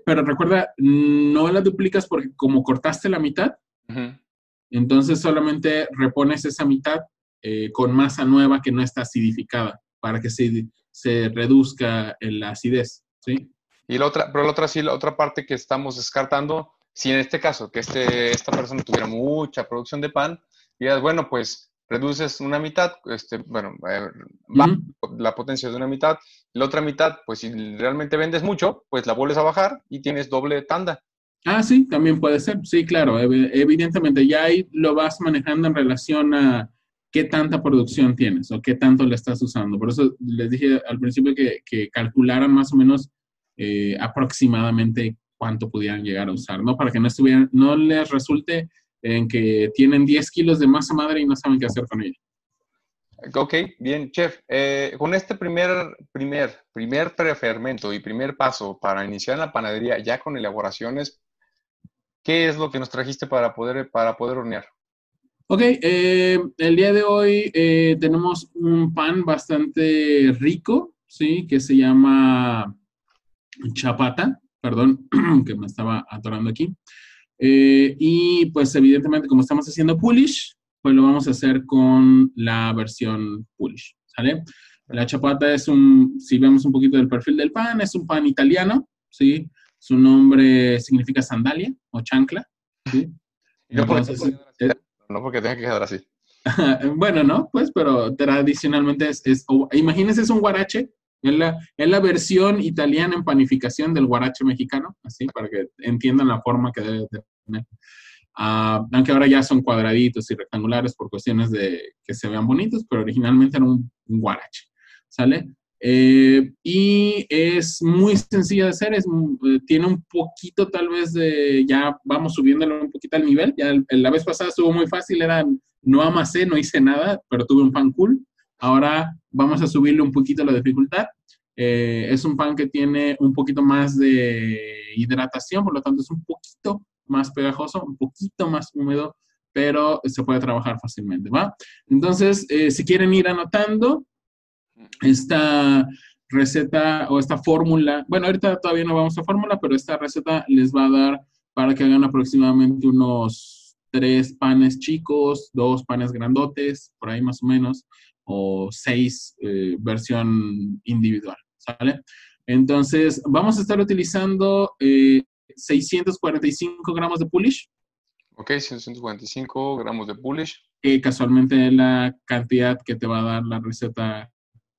pero recuerda, no la duplicas porque como cortaste la mitad, entonces solamente repones esa mitad con masa nueva que no está acidificada para que se, se reduzca la acidez, ¿sí? Y la otra, pero la otra sí, la otra parte que estamos descartando, si en este caso, que este, esta persona tuviera mucha producción de pan, dirías, bueno, pues reduces una mitad, este, bueno, eh, la potencia de una mitad, la otra mitad, pues si realmente vendes mucho, pues la vuelves a bajar y tienes doble tanda. Ah, sí, también puede ser, sí, claro, evidentemente ya ahí lo vas manejando en relación a, qué tanta producción tienes o qué tanto le estás usando. Por eso les dije al principio que, que calcularan más o menos eh, aproximadamente cuánto pudieran llegar a usar, ¿no? Para que no estuvieran, no les resulte en que tienen 10 kilos de masa madre y no saben qué hacer con ella. Ok, bien, chef. Eh, con este primer, primer, primer prefermento y primer paso para iniciar la panadería, ya con elaboraciones, ¿qué es lo que nos trajiste para poder, para poder hornear? Ok, eh, el día de hoy eh, tenemos un pan bastante rico, ¿sí? Que se llama chapata, perdón, que me estaba atorando aquí. Eh, y pues evidentemente como estamos haciendo Polish, pues lo vamos a hacer con la versión Polish, ¿sale? La chapata es un, si vemos un poquito del perfil del pan, es un pan italiano, ¿sí? Su nombre significa sandalia o chancla, ¿sí? Entonces, no porque tenga que quedar así. bueno, no, pues, pero tradicionalmente es, imagínense, es un guarache, es la, es la versión italiana en panificación del guarache mexicano, así, para que entiendan la forma que debe tener. Ah, aunque ahora ya son cuadraditos y rectangulares por cuestiones de que se vean bonitos, pero originalmente era un guarache, ¿sale? Eh, y es muy sencilla de hacer, es, eh, tiene un poquito tal vez de, ya vamos subiéndolo un poquito al nivel, ya la vez pasada estuvo muy fácil, era, no amasé, no hice nada, pero tuve un pan cool. Ahora vamos a subirle un poquito la dificultad. Eh, es un pan que tiene un poquito más de hidratación, por lo tanto es un poquito más pegajoso, un poquito más húmedo, pero se puede trabajar fácilmente, ¿va? Entonces, si quieren ir anotando, esta receta o esta fórmula, bueno, ahorita todavía no vamos a fórmula, pero esta receta les va a dar para que hagan aproximadamente unos tres panes chicos, dos panes grandotes, por ahí más o menos, o seis eh, versión individual, ¿sale? Entonces, vamos a estar utilizando 645 eh, gramos de pulish. Ok, 645 gramos de pulish. Que casualmente es la cantidad que te va a dar la receta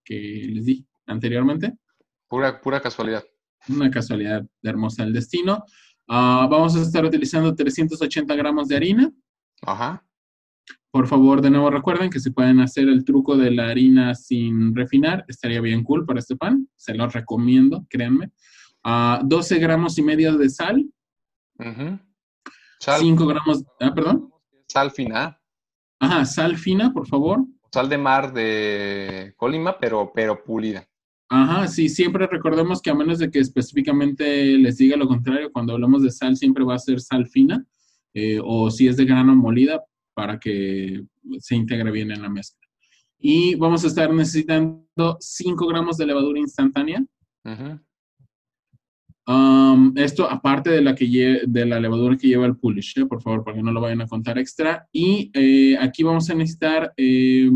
que les di anteriormente. Pura, pura casualidad. Una casualidad hermosa del destino. Ah, vamos a estar utilizando 380 gramos de harina. Ajá. por favor, de nuevo recuerden que si pueden hacer el truco de la harina sin refinar, estaría bien cool para este pan. Se los recomiendo, créanme. 12 gramos y medio de sal. 5 gramos, ah, perdón. Sal fina. Ajá, sal fina, por favor. Sal de mar de Colima, pero, pero pulida. Ajá, sí, siempre recordemos que a menos de que específicamente les diga lo contrario, cuando hablamos de sal siempre va a ser sal fina, eh, o si es de grano molida, para que se integre bien en la mezcla. Y vamos a estar necesitando 5 gramos de levadura instantánea. Um, esto aparte de la, que de la levadura que lleva el pulish, ¿eh? por favor, para que no lo vayan a contar extra. Y eh, aquí vamos a necesitar eh,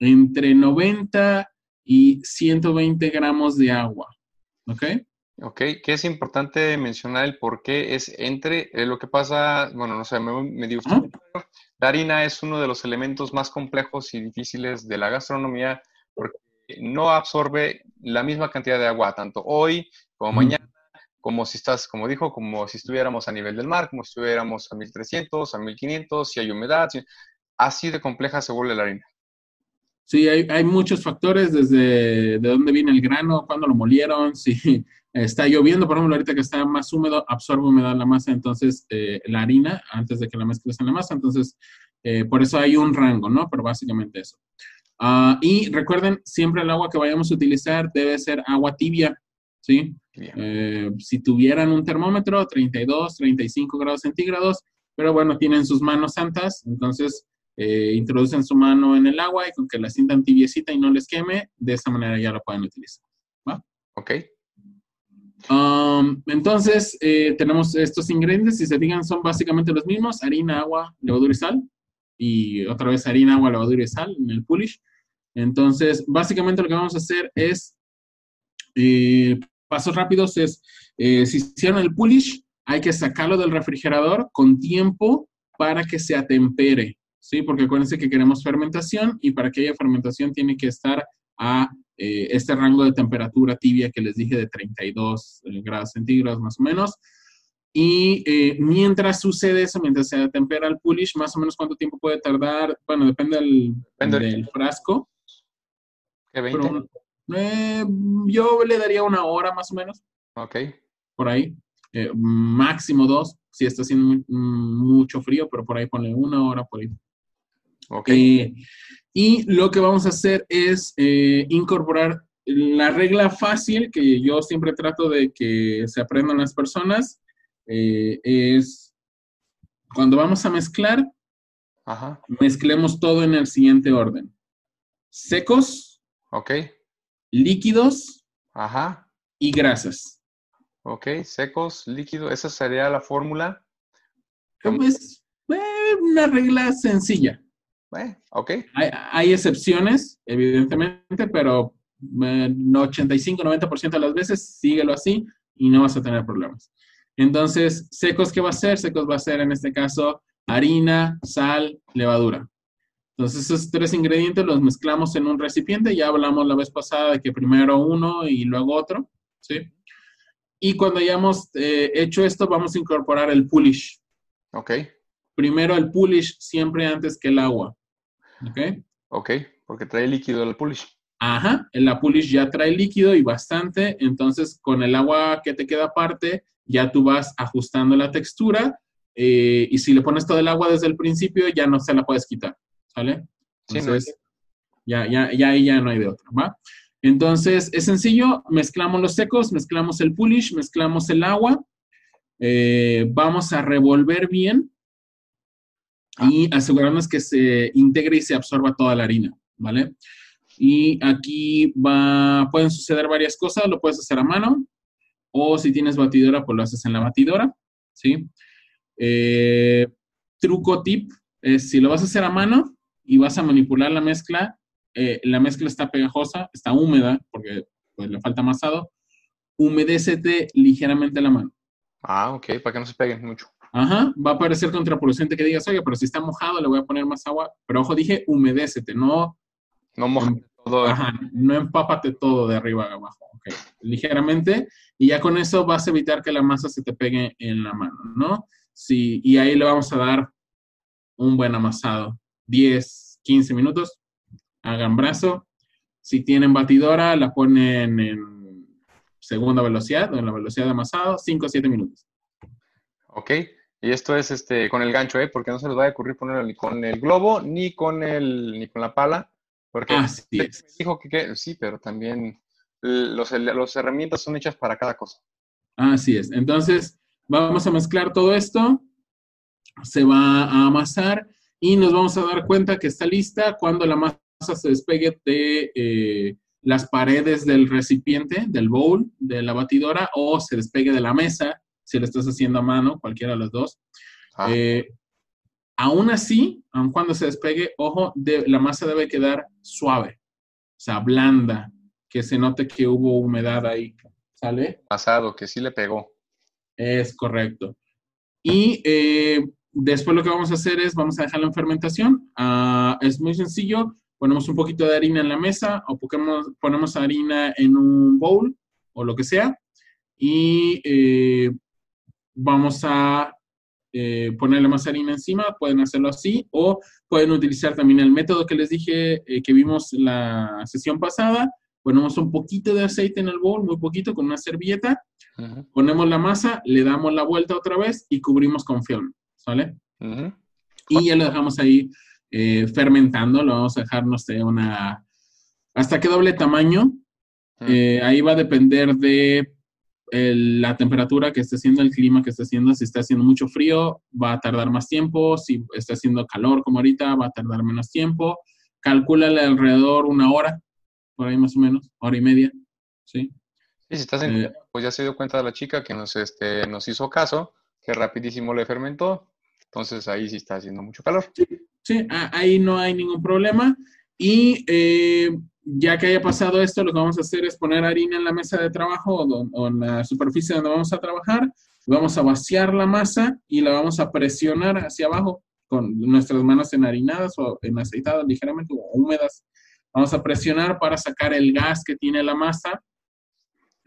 entre 90 y 120 gramos de agua. ¿Ok? Ok, que es importante mencionar el por qué es entre lo que pasa, bueno, no sé, me, me dio usted. La harina es uno de los elementos más complejos y difíciles de la gastronomía porque no absorbe la misma cantidad de agua tanto hoy como mañana como si estás, como dijo, como si estuviéramos a nivel del mar, como si estuviéramos a 1300, a 1500, si hay humedad, así de compleja se vuelve la harina. Sí, hay, hay, muchos factores, desde de dónde viene el grano, cuándo lo molieron, si está lloviendo, por ejemplo, ahorita que está más húmedo, absorbe humedad la masa, entonces eh, la harina, antes de que la mezcles en la masa, entonces eh, por eso hay un rango, ¿no? Pero básicamente eso. Ah, y recuerden, siempre el agua que vayamos a utilizar debe ser agua tibia, ¿sí? Eh, si tuvieran un termómetro, 32, 35 grados centígrados, pero bueno, tienen sus manos santas, entonces eh, introducen su mano en el agua y con que la sientan tibiecita y no les queme, de esa manera ya lo pueden utilizar. ¿va? Ok. Um, entonces, eh, tenemos estos ingredientes, si se digan, son básicamente los mismos, harina, agua, levadura y sal, y otra vez harina, agua, levadura y sal en el pulish. Entonces, básicamente lo que vamos a hacer es pasos rápidos es, eh, si hicieron el pulish, hay que sacarlo del refrigerador con tiempo para que se atempere, ¿sí? Porque acuérdense que queremos fermentación y para que haya fermentación tiene que estar a eh, este rango de temperatura tibia que les dije de 32 eh, grados centígrados más o menos. Y mientras sucede eso, mientras se atempera el pulish, más o menos cuánto tiempo puede tardar, bueno, depende del, frasco. ¿Qué 20? Eh, yo le daría una hora más o menos. Ok. Por ahí. Eh, máximo dos, si está haciendo mucho frío, pero por ahí pone una hora por ahí. Ok. Eh, y lo que vamos a hacer es incorporar la regla fácil que yo siempre trato de que se aprendan las personas. es cuando vamos a mezclar, mezclemos todo en el siguiente orden. Secos. Ok líquidos Ajá. y grasas. Ok, secos, líquidos, esa sería la fórmula. Es eh, una regla sencilla. Eh, ok. Hay, excepciones, evidentemente, pero 85-90% de las veces síguelo así y no vas a tener problemas. Entonces, secos, ¿qué va a ser? Secos va a ser en este caso harina, sal, levadura. Entonces, esos tres ingredientes los mezclamos en un recipiente. Ya hablamos la vez pasada de que primero uno y luego otro, ¿sí? Y cuando hayamos eh, hecho esto, vamos a incorporar el pulish. Ok. Primero el pulish, siempre antes que el agua. ¿Ok? Ok, porque trae líquido el pulish. Ajá, el pulish ya trae líquido y bastante. Entonces, con el agua que te queda aparte, ya tú vas ajustando la textura. Eh, y si le pones todo el agua desde el principio, ya no se la puedes quitar. ¿Sale? Entonces, ya, ya, ya ahí ya no hay de otra, ¿va? Entonces, es sencillo, mezclamos los secos, mezclamos el pulish, mezclamos el agua, eh, vamos a revolver bien y asegurarnos que se integre y se absorba toda la harina, ¿vale? Y aquí va, pueden suceder varias cosas, lo puedes hacer a mano o si tienes batidora, pues lo haces en la batidora, ¿sí? Eh, truco tip es si lo vas a hacer a mano, y vas a manipular la mezcla, eh, la mezcla está pegajosa, está húmeda, porque pues, le falta amasado, humedécete ligeramente la mano. Ah, ok, para que no se peguen mucho. Ajá, va a parecer contraproducente que digas, oye, pero si está mojado le voy a poner más agua. Pero ojo, dije humedécete, no... No mojate todo. Ajá, no empápate todo de arriba a abajo, ok. Ligeramente, y ya con eso vas a evitar que la masa se te pegue en la mano, ¿no? Sí, y ahí le vamos a dar un buen amasado 10, 15 minutos, hagan brazo. Si tienen batidora, la ponen en segunda velocidad o en la velocidad de amasado, 5 o 7 minutos. Ok, y esto es este con el gancho, ¿eh? Porque no se les va a ocurrir ponerlo ni con el globo ni con el ni con la pala, porque Así me es. dijo que, que- sí, pero también los, los herramientas son hechas para cada cosa. Así es. Entonces, vamos a mezclar todo esto. Se va a amasar y nos vamos a dar cuenta que está lista cuando la masa se despegue de eh, las paredes del recipiente, del bowl, de la batidora, o se despegue de la mesa, si lo estás haciendo a mano, cualquiera de las dos. Ah, Eh, aún así, aun cuando se despegue, ojo, de- la masa debe quedar suave, o sea, blanda, que se note que hubo humedad ahí. ¿Sale? pasado, que sí le pegó. Es correcto. Y eh, después lo que vamos a hacer es, vamos a dejarlo en fermentación. Ah, es muy sencillo. Ponemos un poquito de harina en la mesa o ponemos, ponemos harina en un bowl o lo que sea. Y eh, vamos a eh, ponerle más harina encima. Pueden hacerlo así o pueden utilizar también el método que les dije eh, que vimos la sesión pasada. Ponemos un poquito de aceite en el bowl, muy poquito, con una servilleta ponemos la masa, le damos la vuelta otra vez y cubrimos con film, ¿sale? Y ya lo dejamos ahí eh, fermentando, lo vamos a dejar, no sé, una... ¿Hasta qué doble tamaño? Eh, ahí va a depender de el- la temperatura que esté haciendo, el clima que esté haciendo. Si está haciendo mucho frío, va a tardar más tiempo. Si está haciendo calor como ahorita, va a tardar menos tiempo. Calcúlale alrededor una hora, por ahí más o menos, hora y media, ¿sí? Sí, si estás en Eh, pues ya se dio cuenta la chica que nos, este, nos hizo caso, que rapidísimo le fermentó. Entonces ahí sí está haciendo mucho calor. Sí, a- ahí no hay ningún problema. Y eh, ya que haya pasado esto, lo que vamos a hacer es poner harina en la mesa de trabajo o, en la superficie donde vamos a trabajar. Vamos a vaciar la masa y la vamos a presionar hacia abajo con nuestras manos enharinadas o aceitadas ligeramente o húmedas. Vamos a presionar para sacar el gas que tiene la masa.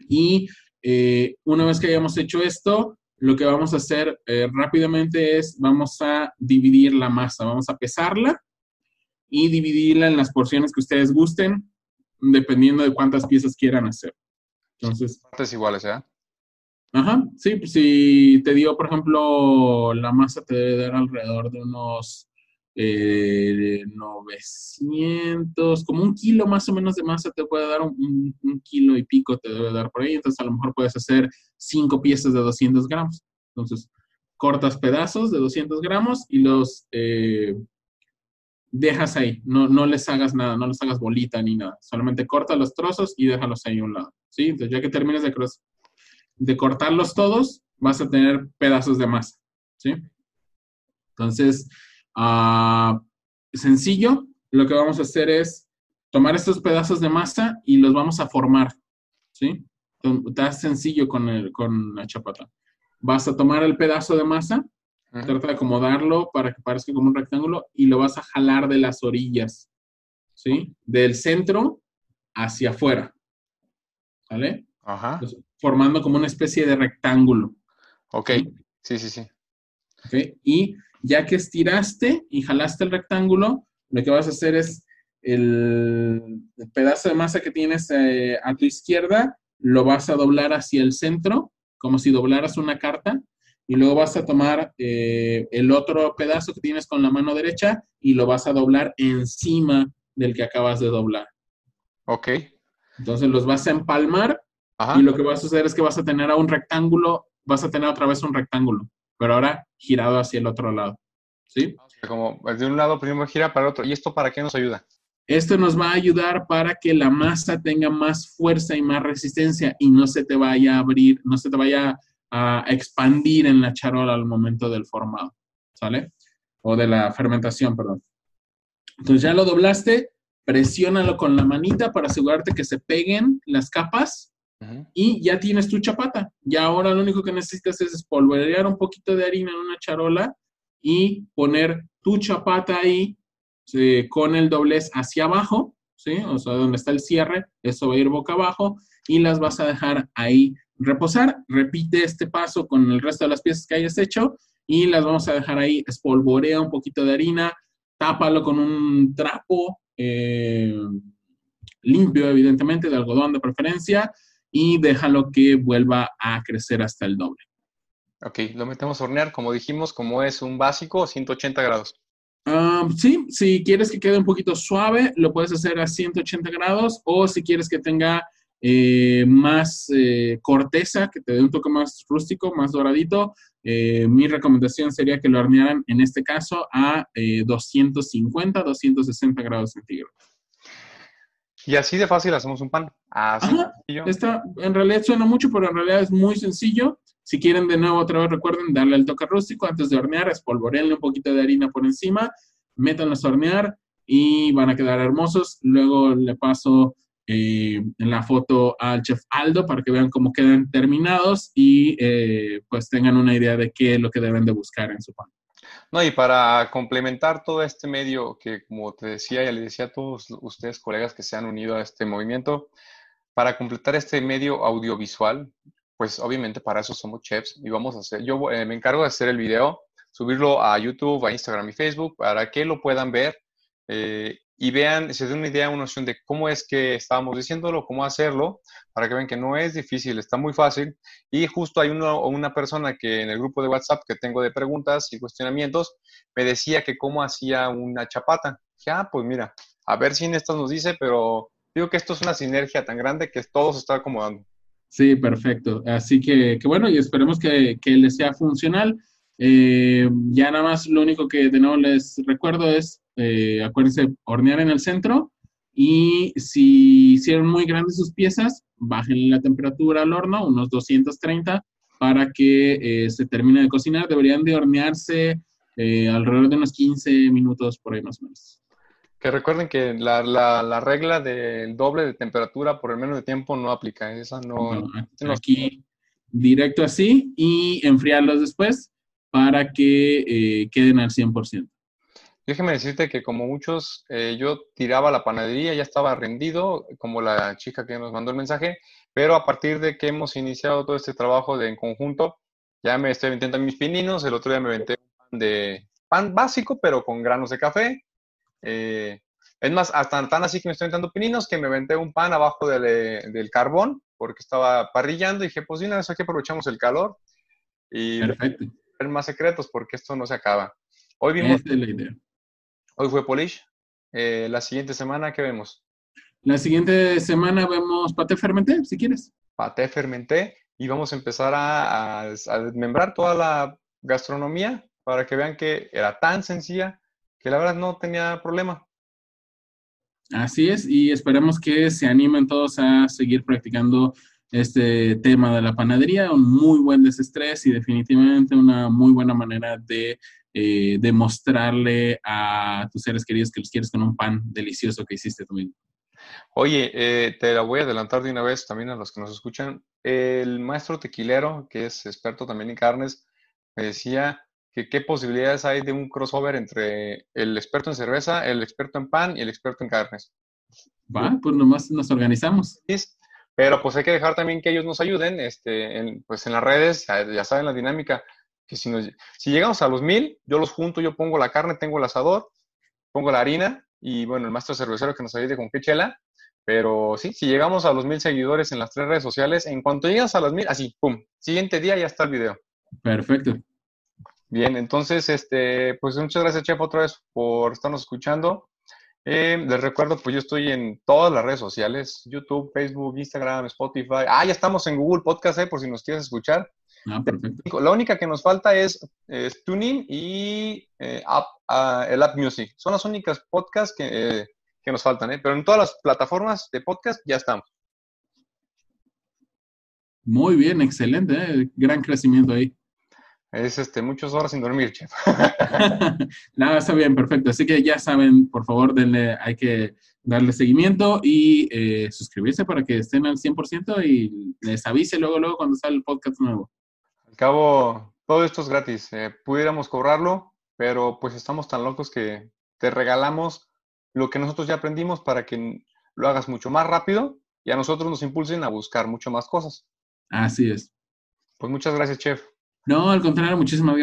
Y eh, una vez que hayamos hecho esto, lo que vamos a hacer eh, rápidamente es, vamos a dividir la masa, vamos a pesarla y dividirla en las porciones que ustedes gusten, dependiendo de cuántas piezas quieran hacer. Entonces, Partes iguales, ¿eh? ajá, sí, pues si te dio, por ejemplo, la masa te debe dar alrededor de unos eh, 900, como un kilo más o menos de masa te puede dar, un, kilo y pico te debe dar por ahí, entonces a lo mejor puedes hacer cinco piezas de 200 gramos. Entonces, cortas pedazos de 200 gramos y los eh, dejas ahí, no, no les hagas nada, no les hagas bolita ni nada, solamente corta los trozos y déjalos ahí a un lado, ¿sí? Entonces, ya que termines de, de cortarlos todos, vas a tener pedazos de masa, ¿sí? Entonces, ah, sencillo, lo que vamos a hacer es tomar estos pedazos de masa y los vamos a formar, ¿sí? Está sencillo con, el, con la chapata. Vas a tomar el pedazo de masa, trata de acomodarlo para que parezca como un rectángulo y lo vas a jalar de las orillas, ¿sí? Del centro hacia afuera, ¿vale? Ajá. Entonces, formando como una especie de rectángulo, Ok. ¿sí? Sí, sí, sí. Y ya que estiraste y jalaste el rectángulo, lo que vas a hacer es el, el pedazo de masa que tienes eh, a tu izquierda, lo vas a doblar hacia el centro, como si doblaras una carta, y luego vas a tomar eh, el otro pedazo que tienes con la mano derecha y lo vas a doblar encima del que acabas de doblar. Ok. Entonces los vas a empalmar Ajá. y lo que vas a hacer es que vas a tener a un rectángulo, vas a tener otra vez un rectángulo, pero ahora girado hacia el otro lado. ¿Sí? O sea, Como de un lado primero gira para el otro. ¿Y esto para qué nos ayuda? Esto nos va a ayudar para que la masa tenga más fuerza y más resistencia y no se te vaya a abrir, no se te vaya a expandir en la charola al momento del formado, ¿sale? O de la fermentación, perdón. Entonces ya lo doblaste, presiónalo con la manita para asegurarte que se peguen las capas Y ya tienes tu chapata. Ya ahora lo único que necesitas es espolvorear un poquito de harina en una charola y poner tu chapata ahí con el doblez hacia abajo, ¿sí? O sea, donde está el cierre, eso va a ir boca abajo y las vas a dejar ahí reposar. Repite este paso con el resto de las piezas que hayas hecho y las vamos a dejar ahí, espolvorea un poquito de harina, tápalo con un trapo eh, limpio, evidentemente, de algodón de preferencia, y déjalo que vuelva a crecer hasta el doble. Ok, lo metemos a hornear, como dijimos, como es un básico, 180 grados. Ah, sí, si quieres que quede un poquito suave, lo puedes hacer a 180 grados o si quieres que tenga eh, más eh, corteza, que te dé un toque más rústico, más doradito, eh, mi recomendación sería que lo hornearan en este caso a 250, 260 grados centígrados. Y así de fácil hacemos un pan. Así Esta, en realidad suena mucho, pero en realidad es muy sencillo. Si quieren de nuevo otra vez recuerden darle el toque rústico antes de hornear, espolvorearle un poquito de harina por encima, métanlos a hornear y van a quedar hermosos. Luego le paso eh, en la foto al chef Aldo para que vean cómo quedan terminados y eh, pues tengan una idea de qué es lo que deben de buscar en su pan. No, y para complementar todo este medio que, como te decía, ya le decía a todos ustedes, colegas que se han unido a este movimiento, para completar este medio audiovisual, pues obviamente para eso somos chefs y vamos a hacer, yo eh, me encargo de hacer el video, subirlo a YouTube, a Instagram y Facebook para que lo puedan ver eh, y vean, se den una idea, una noción de cómo es que estábamos diciéndolo, cómo hacerlo, para que vean que no es difícil, está muy fácil. Y justo hay uno, una persona que en el grupo de WhatsApp que tengo de preguntas y cuestionamientos me decía que cómo hacía una chapata. Dije, ah, pues mira, a ver si en esto nos dice, pero digo que esto es una sinergia tan grande que todo se está acomodando. Sí, perfecto. Así que, que bueno, y esperemos que, que les sea funcional. Eh, ya nada más lo único que de nuevo les recuerdo es, eh, acuérdense, hornear en el centro y si hicieron muy grandes sus piezas, bajen la temperatura al horno, unos 230, para que eh, se termine de cocinar. Deberían de hornearse alrededor de unos 15 minutos por ahí más o menos. Que recuerden que la, la, regla del doble de temperatura por el menos de tiempo no aplica. Esa no. aquí directo así y enfriarlos después para que eh, queden al 100%. Déjeme decirte que como muchos, eh, yo tiraba la panadería, ya estaba rendido, como la chica que nos mandó el mensaje, pero a partir de que hemos iniciado todo este trabajo de en conjunto, ya me estoy intentando mis pininos, el otro día me aventé un pan de pan básico, pero con granos de café. Eh, es más, hasta tan así que me estoy inventando pininos que me aventé un pan abajo del, del carbón, porque estaba parrillando y dije, pues de una vez aquí aprovechamos el calor. Y Perfecto más secretos porque esto no se acaba. Hoy vimos. Hoy fue Polish. Eh, la siguiente semana, ¿qué vemos? La siguiente semana vemos paté fermenté, si quieres. Paté fermenté y vamos a empezar a, a, desmembrar toda la gastronomía para que vean que era tan sencilla que la verdad no tenía problema. Así es, y esperamos que se animen todos a seguir practicando este tema de la panadería, un muy buen desestrés y definitivamente una muy buena manera de eh, demostrarle a tus seres queridos que los quieres con un pan delicioso que hiciste tú mismo. Oye, eh, te la voy a adelantar de una vez también a los que nos escuchan. El maestro tequilero, que es experto también en carnes, me decía que qué posibilidades hay de un crossover entre el experto en cerveza, el experto en pan y el experto en carnes. Va, pues nomás nos organizamos. Pero pues hay que dejar también que ellos nos ayuden, este, en, pues en las redes, ya, saben la dinámica, que si, si llegamos a los mil, yo los junto, yo pongo la carne, tengo el asador, pongo la harina y bueno, el maestro cervecero que nos ayude con qué chela. Pero sí, si llegamos a los mil seguidores en las tres redes sociales, en cuanto llegas a los mil, así, pum, siguiente día ya está el video. Perfecto. Bien, entonces, este, pues muchas gracias, Chef, otra vez por estarnos escuchando. Eh, les recuerdo, pues yo estoy en todas las redes sociales, YouTube, Facebook, Instagram, Spotify. Ah, ya estamos en Google Podcast, eh, por si nos quieres escuchar. Ah, perfecto. La única que nos falta es, Tuning y eh, ah, el App Music. Son las únicas podcasts que, que nos faltan, ¿eh? pero en todas las plataformas de podcast ya estamos. Muy bien, excelente, ¿eh? gran crecimiento ahí. Es este, muchas horas sin dormir, chef. Nada, está bien, perfecto. Así que ya saben, por favor, denle, hay que darle seguimiento y eh, suscribirse para que estén al 100% y les avise luego, luego cuando sale el podcast nuevo. Al cabo, todo esto es gratis. Eh, pudiéramos cobrarlo, pero pues estamos tan locos que te regalamos lo que nosotros ya aprendimos para que lo hagas mucho más rápido y a nosotros nos impulsen a buscar mucho más cosas. Así es. Pues muchas gracias, chef. No, al contrario, muchísimas